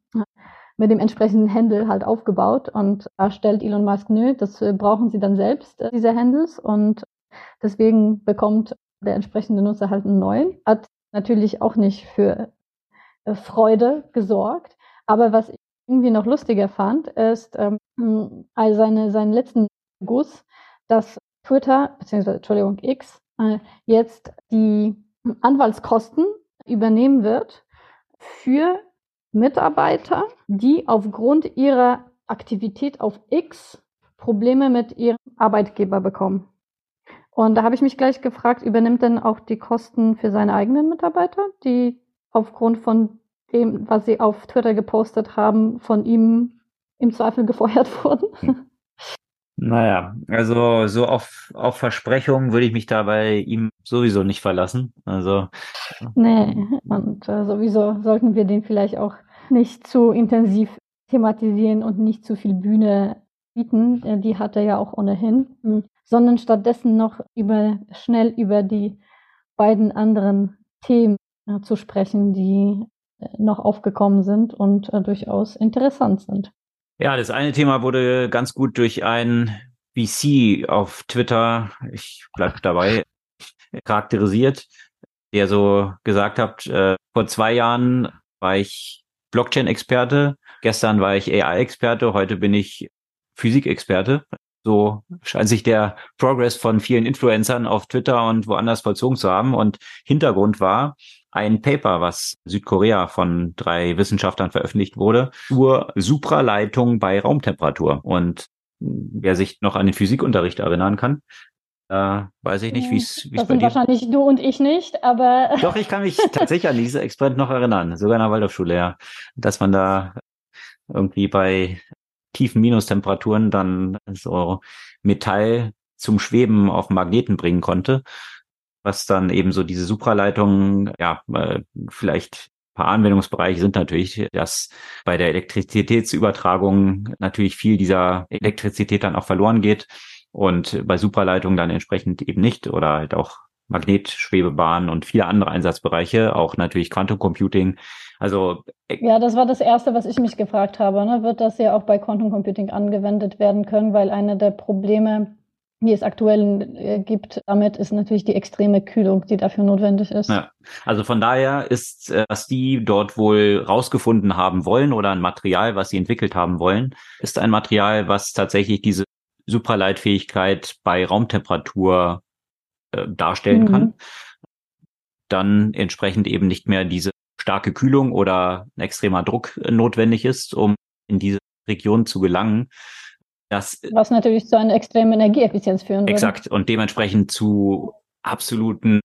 Speaker 2: mit dem entsprechenden Handle halt aufgebaut und da stellt Elon Musk, nö, das äh, brauchen sie dann selbst, äh, diese Handles und deswegen bekommt der entsprechende Nutzer halt einen neuen. Hat natürlich auch nicht für äh, Freude gesorgt, aber was ich irgendwie noch lustiger fand, ist ähm, also seine, seinen letzten Guss, dass Twitter, beziehungsweise Entschuldigung, X, äh, jetzt die Anwaltskosten übernehmen wird für Mitarbeiter, die aufgrund ihrer Aktivität auf X Probleme mit ihrem Arbeitgeber bekommen. Und da habe ich mich gleich gefragt, übernimmt denn auch die Kosten für seine eigenen Mitarbeiter, die aufgrund von dem, was sie auf Twitter gepostet haben, von ihm im Zweifel gefeuert wurden? Hm.
Speaker 1: Naja, also so auf, auf Versprechungen würde ich mich da bei ihm sowieso nicht verlassen. Also.
Speaker 2: Nee, und äh, sowieso sollten wir den vielleicht auch nicht zu intensiv thematisieren und nicht zu viel Bühne bieten. Äh, die hat er ja auch ohnehin. Sondern stattdessen noch über, schnell über die beiden anderen Themen äh, zu sprechen, die äh, noch aufgekommen sind und äh, durchaus interessant sind.
Speaker 1: Ja, das eine Thema wurde ganz gut durch ein VC auf Twitter, ich bleibe dabei, charakterisiert, der so gesagt hat, äh, vor zwei Jahren war ich Blockchain-Experte, gestern war ich AI-Experte, heute bin ich Physik-Experte. So scheint sich der Progress von vielen Influencern auf Twitter und woanders vollzogen zu haben. Und Hintergrund war, ein Paper, was Südkorea von drei Wissenschaftlern veröffentlicht wurde, zur Supraleitung bei Raumtemperatur. Und wer sich noch an den Physikunterricht erinnern kann, äh, weiß ich nicht, wie es
Speaker 2: bei dir... wahrscheinlich du und ich nicht, aber...
Speaker 1: Doch, ich kann mich tatsächlich an diese Experiment noch erinnern, sogar in der Waldorfschule, ja. Dass man da irgendwie bei tiefen Minustemperaturen dann so Metall zum Schweben auf Magneten bringen konnte was dann eben so diese Supraleitungen, ja, äh, vielleicht paar Anwendungsbereiche sind natürlich, dass bei der Elektrizitätsübertragung natürlich viel dieser Elektrizität dann auch verloren geht und bei Supraleitungen dann entsprechend eben nicht oder halt auch Magnetschwebebahnen und viele andere Einsatzbereiche, auch natürlich Quantum Computing. Also
Speaker 2: äh, ja, das war das erste, was ich mich gefragt habe. Ne? Wird das ja auch bei Quantum Computing angewendet werden können, weil eine der Probleme die es aktuell äh, gibt, damit ist natürlich die extreme Kühlung, die dafür notwendig ist. Ja,
Speaker 1: also von daher ist, äh, was die dort wohl rausgefunden haben wollen oder ein Material, was sie entwickelt haben wollen, ist ein Material, was tatsächlich diese Supraleitfähigkeit bei Raumtemperatur äh, darstellen mhm. kann. Dann entsprechend eben nicht mehr diese starke Kühlung oder ein extremer Druck notwendig ist, um in diese Region zu gelangen,
Speaker 2: das, Was natürlich zu einer extremen Energieeffizienz führen würde.
Speaker 1: Exakt. Und dementsprechend zu absoluten,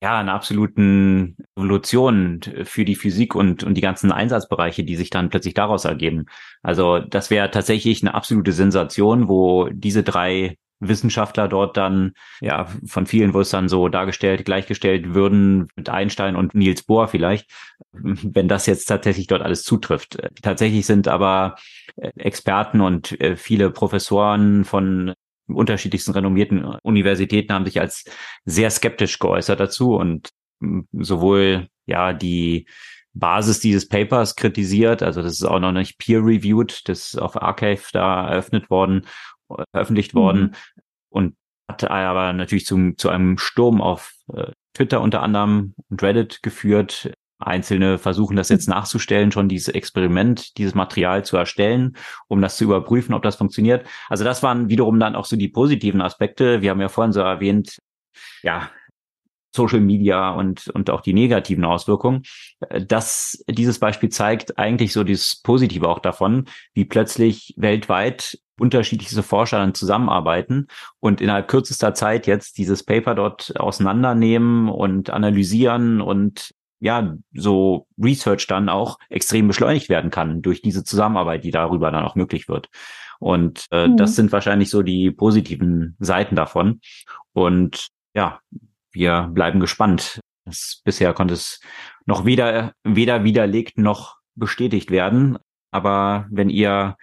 Speaker 1: ja, einer absoluten Evolution für die Physik und, und die ganzen Einsatzbereiche, die sich dann plötzlich daraus ergeben. Also das wäre tatsächlich eine absolute Sensation, wo diese drei Wissenschaftler dort dann, ja, von vielen wurde es dann so dargestellt, gleichgestellt würden mit Einstein und Niels Bohr vielleicht, wenn das jetzt tatsächlich dort alles zutrifft. Tatsächlich sind aber äh, Experten und äh, viele Professoren von unterschiedlichsten renommierten Universitäten haben sich als sehr skeptisch geäußert dazu und sowohl ja die Basis dieses Papers kritisiert. Also das ist auch noch nicht peer-reviewed. Das ist auf Archive da eröffnet worden, veröffentlicht mhm. worden und hat aber natürlich zum, zu einem Sturm auf äh, Twitter unter anderem und Reddit geführt. Einzelne versuchen das jetzt nachzustellen, schon dieses Experiment, dieses Material zu erstellen, um das zu überprüfen, ob das funktioniert. Also das waren wiederum dann auch so die positiven Aspekte. Wir haben ja vorhin so erwähnt, ja, Social Media und, und auch die negativen Auswirkungen. Äh, das, dieses Beispiel zeigt eigentlich so dieses Positive auch davon, wie plötzlich weltweit unterschiedlichste Forscher dann zusammenarbeiten und innerhalb kürzester Zeit jetzt dieses Paper dort auseinandernehmen und analysieren und ja, so Research dann auch extrem beschleunigt werden kann durch diese Zusammenarbeit, die darüber dann auch möglich wird. Und äh, mhm. das sind wahrscheinlich so die positiven Seiten davon. Und ja, wir bleiben gespannt. Das, bisher konnte es noch weder, weder widerlegt noch bestätigt werden. Aber wenn ihr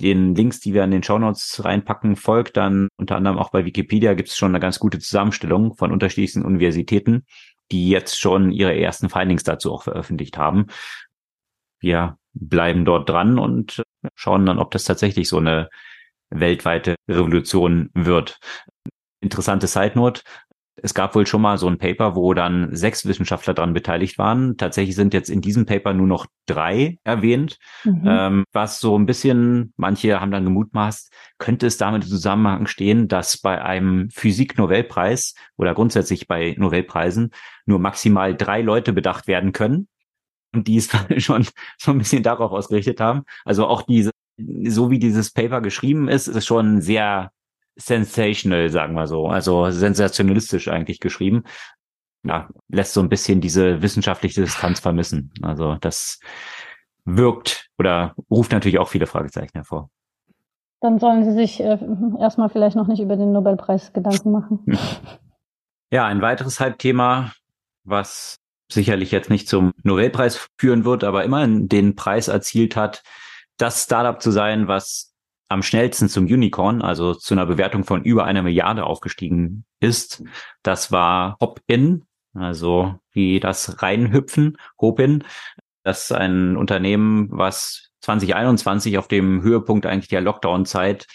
Speaker 1: den Links, die wir in den Shownotes reinpacken, folgt, dann unter anderem auch bei Wikipedia gibt es schon eine ganz gute Zusammenstellung von unterschiedlichsten Universitäten, die jetzt schon ihre ersten Findings dazu auch veröffentlicht haben. Wir bleiben dort dran und schauen dann, ob das tatsächlich so eine weltweite Revolution wird. Interessante Side Note. Es gab wohl schon mal so ein Paper, wo dann sechs Wissenschaftler dran beteiligt waren. Tatsächlich sind jetzt in diesem Paper nur noch drei erwähnt, mhm. ähm, was so ein bisschen, manche haben dann gemutmaßt, könnte es damit im Zusammenhang stehen, dass bei einem Physik-Nobelpreis oder grundsätzlich bei Nobelpreisen nur maximal drei Leute bedacht werden können und die es schon so ein bisschen darauf ausgerichtet haben. Also auch diese, so wie dieses Paper geschrieben ist, ist schon sehr sensational, sagen wir so. Also sensationalistisch eigentlich geschrieben. Ja, lässt so ein bisschen diese wissenschaftliche Distanz vermissen. Also das wirkt oder ruft natürlich auch viele Fragezeichen hervor.
Speaker 2: Dann sollen Sie sich äh, erstmal vielleicht noch nicht über den Nobelpreis Gedanken machen.
Speaker 1: Ja, ein weiteres Halbthema, was sicherlich jetzt nicht zum Nobelpreis führen wird, aber immerhin den Preis erzielt hat, das Startup zu sein, was am schnellsten zum Unicorn, also zu einer Bewertung von über einer Milliarde aufgestiegen ist. Das war Hop-In, also wie das Reinhüpfen, Hop-In. Das ist ein Unternehmen, was 2021 auf dem Höhepunkt eigentlich der Lockdown-Zeit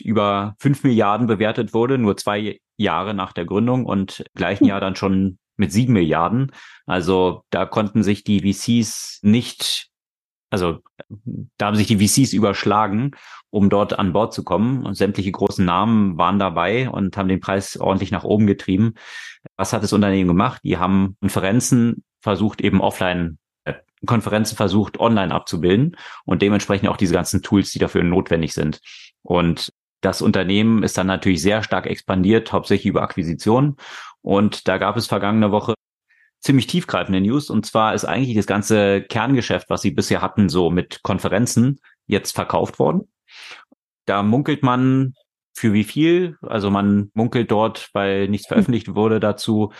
Speaker 1: über fünf Milliarden bewertet wurde, nur zwei Jahre nach der Gründung und im gleichen Jahr dann schon mit sieben Milliarden. Also da konnten sich die VCs nicht also da haben sich die VCs überschlagen, um dort an Bord zu kommen. Und sämtliche großen Namen waren dabei und haben den Preis ordentlich nach oben getrieben. Was hat das Unternehmen gemacht? Die haben Konferenzen versucht, eben offline äh, Konferenzen versucht, online abzubilden und dementsprechend auch diese ganzen Tools, die dafür notwendig sind. Und das Unternehmen ist dann natürlich sehr stark expandiert, hauptsächlich über Akquisitionen. Und da gab es vergangene Woche ziemlich tiefgreifende News. Und zwar ist eigentlich das ganze Kerngeschäft, was sie bisher hatten, so mit Konferenzen, jetzt verkauft worden. Da munkelt man für wie viel? Also man munkelt dort, weil nichts veröffentlicht wurde dazu,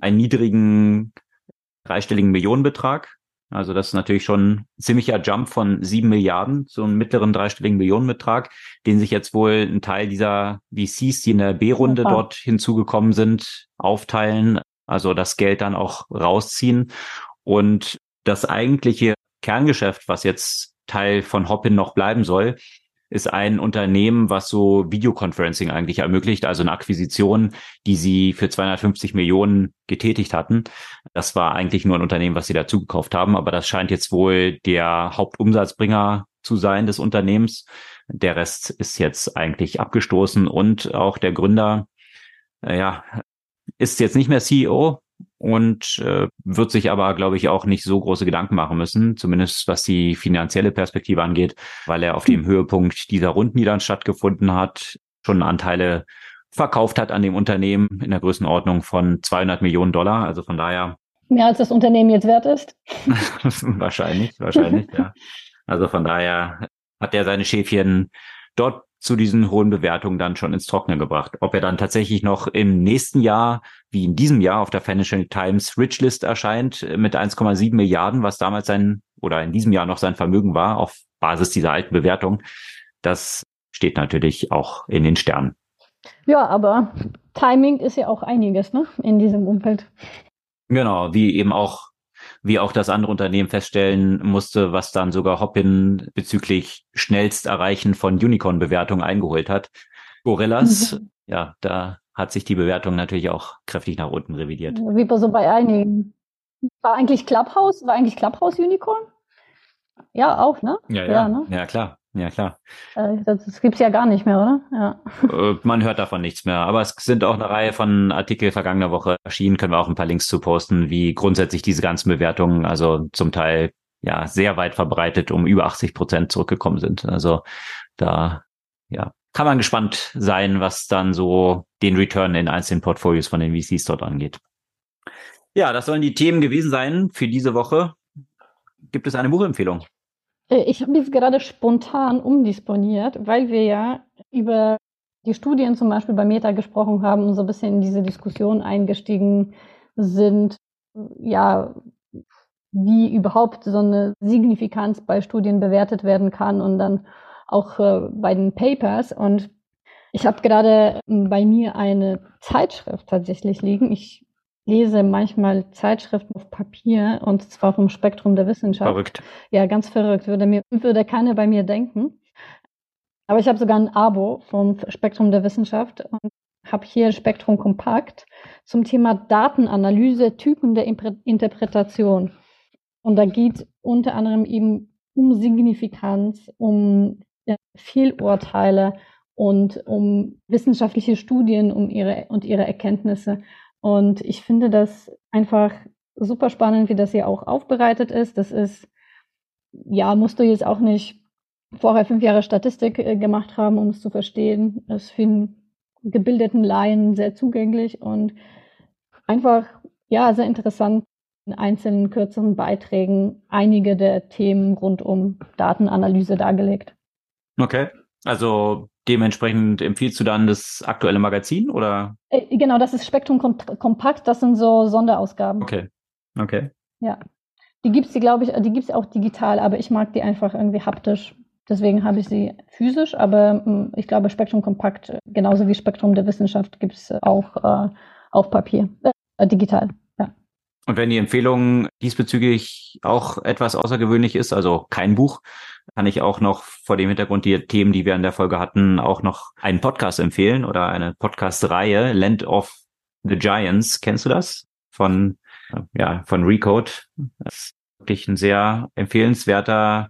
Speaker 1: einen niedrigen dreistelligen Millionenbetrag. Also das ist natürlich schon ein ziemlicher Jump von sieben Milliarden, so einen mittleren dreistelligen Millionenbetrag, den sich jetzt wohl ein Teil dieser VCs, die in der B-Runde dort hinzugekommen sind, aufteilen also das Geld dann auch rausziehen. Und das eigentliche Kerngeschäft, was jetzt Teil von Hopin noch bleiben soll, ist ein Unternehmen, was so Videoconferencing eigentlich ermöglicht, also eine Akquisition, die sie für 250 Millionen getätigt hatten. Das war eigentlich nur ein Unternehmen, was sie dazu gekauft haben, aber das scheint jetzt wohl der Hauptumsatzbringer zu sein des Unternehmens. Der Rest ist jetzt eigentlich abgestoßen und auch der Gründer, äh, ja, ist jetzt nicht mehr CEO und äh, wird sich aber, glaube ich, auch nicht so große Gedanken machen müssen, zumindest was die finanzielle Perspektive angeht, weil er auf dem Höhepunkt dieser Runden, die dann stattgefunden hat, schon Anteile verkauft hat an dem Unternehmen in der Größenordnung von 200 Millionen Dollar. Also von daher.
Speaker 2: Mehr als das Unternehmen jetzt wert ist?
Speaker 1: wahrscheinlich, wahrscheinlich, ja. Also von daher hat er seine Schäfchen dort zu diesen hohen Bewertungen dann schon ins Trockene gebracht. Ob er dann tatsächlich noch im nächsten Jahr, wie in diesem Jahr, auf der Financial Times Rich List erscheint äh, mit 1,7 Milliarden, was damals sein oder in diesem Jahr noch sein Vermögen war, auf Basis dieser alten Bewertung, das steht natürlich auch in den Sternen.
Speaker 2: Ja, aber Timing ist ja auch einiges, ne, in diesem Umfeld.
Speaker 1: Genau, wie eben auch wie auch das andere Unternehmen feststellen musste, was dann sogar Hopin bezüglich schnellst Erreichen von Unicorn-Bewertungen eingeholt hat. Gorillas, mhm. ja, da hat sich die Bewertung natürlich auch kräftig nach unten revidiert.
Speaker 2: Wie bei so bei einigen. War eigentlich Clubhouse, war eigentlich Clubhouse Unicorn? Ja, auch, ne?
Speaker 1: Ja, ja, ja, ne? ja klar. Ja, klar.
Speaker 2: Äh, das, das gibt's ja gar nicht mehr, oder? Ja.
Speaker 1: Äh, man hört davon nichts mehr. Aber es sind auch eine Reihe von Artikel vergangener Woche erschienen. Können wir auch ein paar Links zu posten, wie grundsätzlich diese ganzen Bewertungen, also zum Teil ja sehr weit verbreitet, um über 80 Prozent zurückgekommen sind. Also da ja kann man gespannt sein, was dann so den Return in einzelnen Portfolios von den VCs dort angeht. Ja, das sollen die Themen gewesen sein für diese Woche. Gibt es eine Buchempfehlung?
Speaker 2: Äh, ich habe jetzt gerade spontan umdisponiert, weil wir ja über die Studien zum Beispiel bei Meta gesprochen haben und so ein bisschen in diese Diskussion eingestiegen sind, ja, wie überhaupt so eine Signifikanz bei Studien bewertet werden kann und dann auch äh, bei den Papers. Und ich habe gerade bei mir eine Zeitschrift tatsächlich liegen. Ich lese manchmal Zeitschriften auf Papier und zwar vom Spektrum der Wissenschaft.
Speaker 1: Verrückt.
Speaker 2: Ja, ganz verrückt. Würde, mir, würde keiner bei mir denken. Aber ich habe sogar ein Abo vom Spektrum der Wissenschaft und habe hier Spektrum Kompakt zum Thema Datenanalyse, Typen der Interpretation. Und da geht unter anderem eben um Signifikanz, um ja, Fehlurteile und um wissenschaftliche Studien um ihre, und ihre Erkenntnisse. Und ich finde das einfach super spannend, wie das hier auch aufbereitet ist. Das ist, ja, musst du jetzt auch nicht vorher fünf Jahre Statistik äh, gemacht haben, um es zu verstehen. Das ist für einen gebildeten Laien sehr zugänglich und einfach, ja, sehr interessant in einzelnen kürzeren Beiträgen einige der Themen rund um Datenanalyse dargelegt.
Speaker 1: Okay. Also dementsprechend empfiehlst du dann das aktuelle Magazin oder?
Speaker 2: Äh, genau, das ist Spektrum Kompakt, das sind so Sonderausgaben.
Speaker 1: Okay. Okay.
Speaker 2: Ja. Die gibt's, die glaube ich, die gibt's auch digital, aber ich mag die einfach irgendwie haptisch. Deswegen habe ich sie physisch, aber hm, ich glaube, Spektrum Kompakt, genauso wie Spektrum der Wissenschaft, gibt's auch äh, auf Papier, äh, digital.
Speaker 1: Und wenn die Empfehlung diesbezüglich auch etwas außergewöhnlich ist, also kein Buch, kann ich auch noch vor dem Hintergrund die Themen, die wir in der Folge hatten, auch noch einen Podcast empfehlen oder eine Podcast-Reihe, Land of the Giants. Kennst du das? Von, ja, von Recode. Das ist wirklich ein sehr empfehlenswerter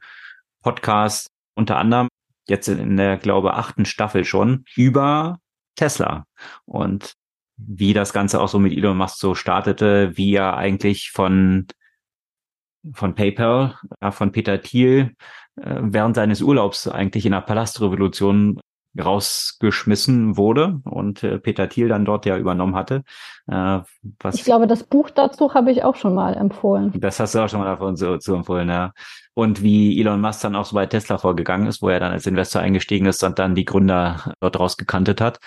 Speaker 1: Podcast, unter anderem jetzt in der, glaube achten Staffel schon, über Tesla und wie das Ganze auch so mit Elon Musk so startete, wie er eigentlich von von PayPal, von Peter Thiel äh, während seines Urlaubs eigentlich in der Palastrevolution rausgeschmissen wurde und äh, Peter Thiel dann dort ja übernommen hatte.
Speaker 2: Äh, was ich glaube, das Buch dazu habe ich auch schon mal empfohlen.
Speaker 1: Das hast du auch schon mal davon so, so empfohlen, ja. Und wie Elon Musk dann auch so bei Tesla vorgegangen ist, wo er dann als Investor eingestiegen ist und dann die Gründer dort rausgekantet hat.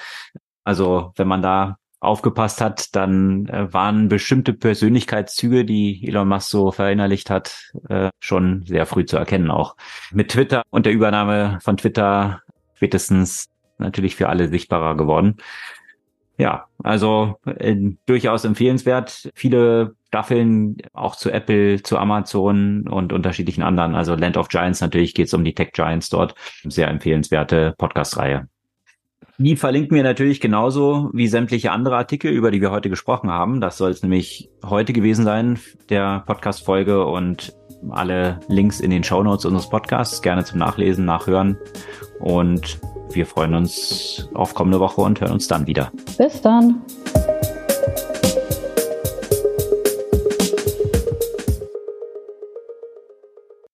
Speaker 1: Also wenn man da aufgepasst hat, dann äh, waren bestimmte Persönlichkeitszüge, die Elon Musk so verinnerlicht hat, äh, schon sehr früh zu erkennen auch. Mit Twitter und der Übernahme von Twitter spätestens natürlich für alle sichtbarer geworden. Ja, also äh, durchaus empfehlenswert. Viele Staffeln auch zu Apple, zu Amazon und unterschiedlichen anderen. Also Land of Giants natürlich geht es um die Tech Giants dort. Sehr empfehlenswerte Podcast-Reihe. Die verlinken wir natürlich genauso wie sämtliche andere Artikel, über die wir heute gesprochen haben. Das soll es nämlich heute gewesen sein, der Podcast-Folge und alle Links in den Show Notes unseres Podcasts gerne zum Nachlesen, Nachhören. Und wir freuen uns auf kommende Woche und hören uns dann wieder.
Speaker 2: Bis dann.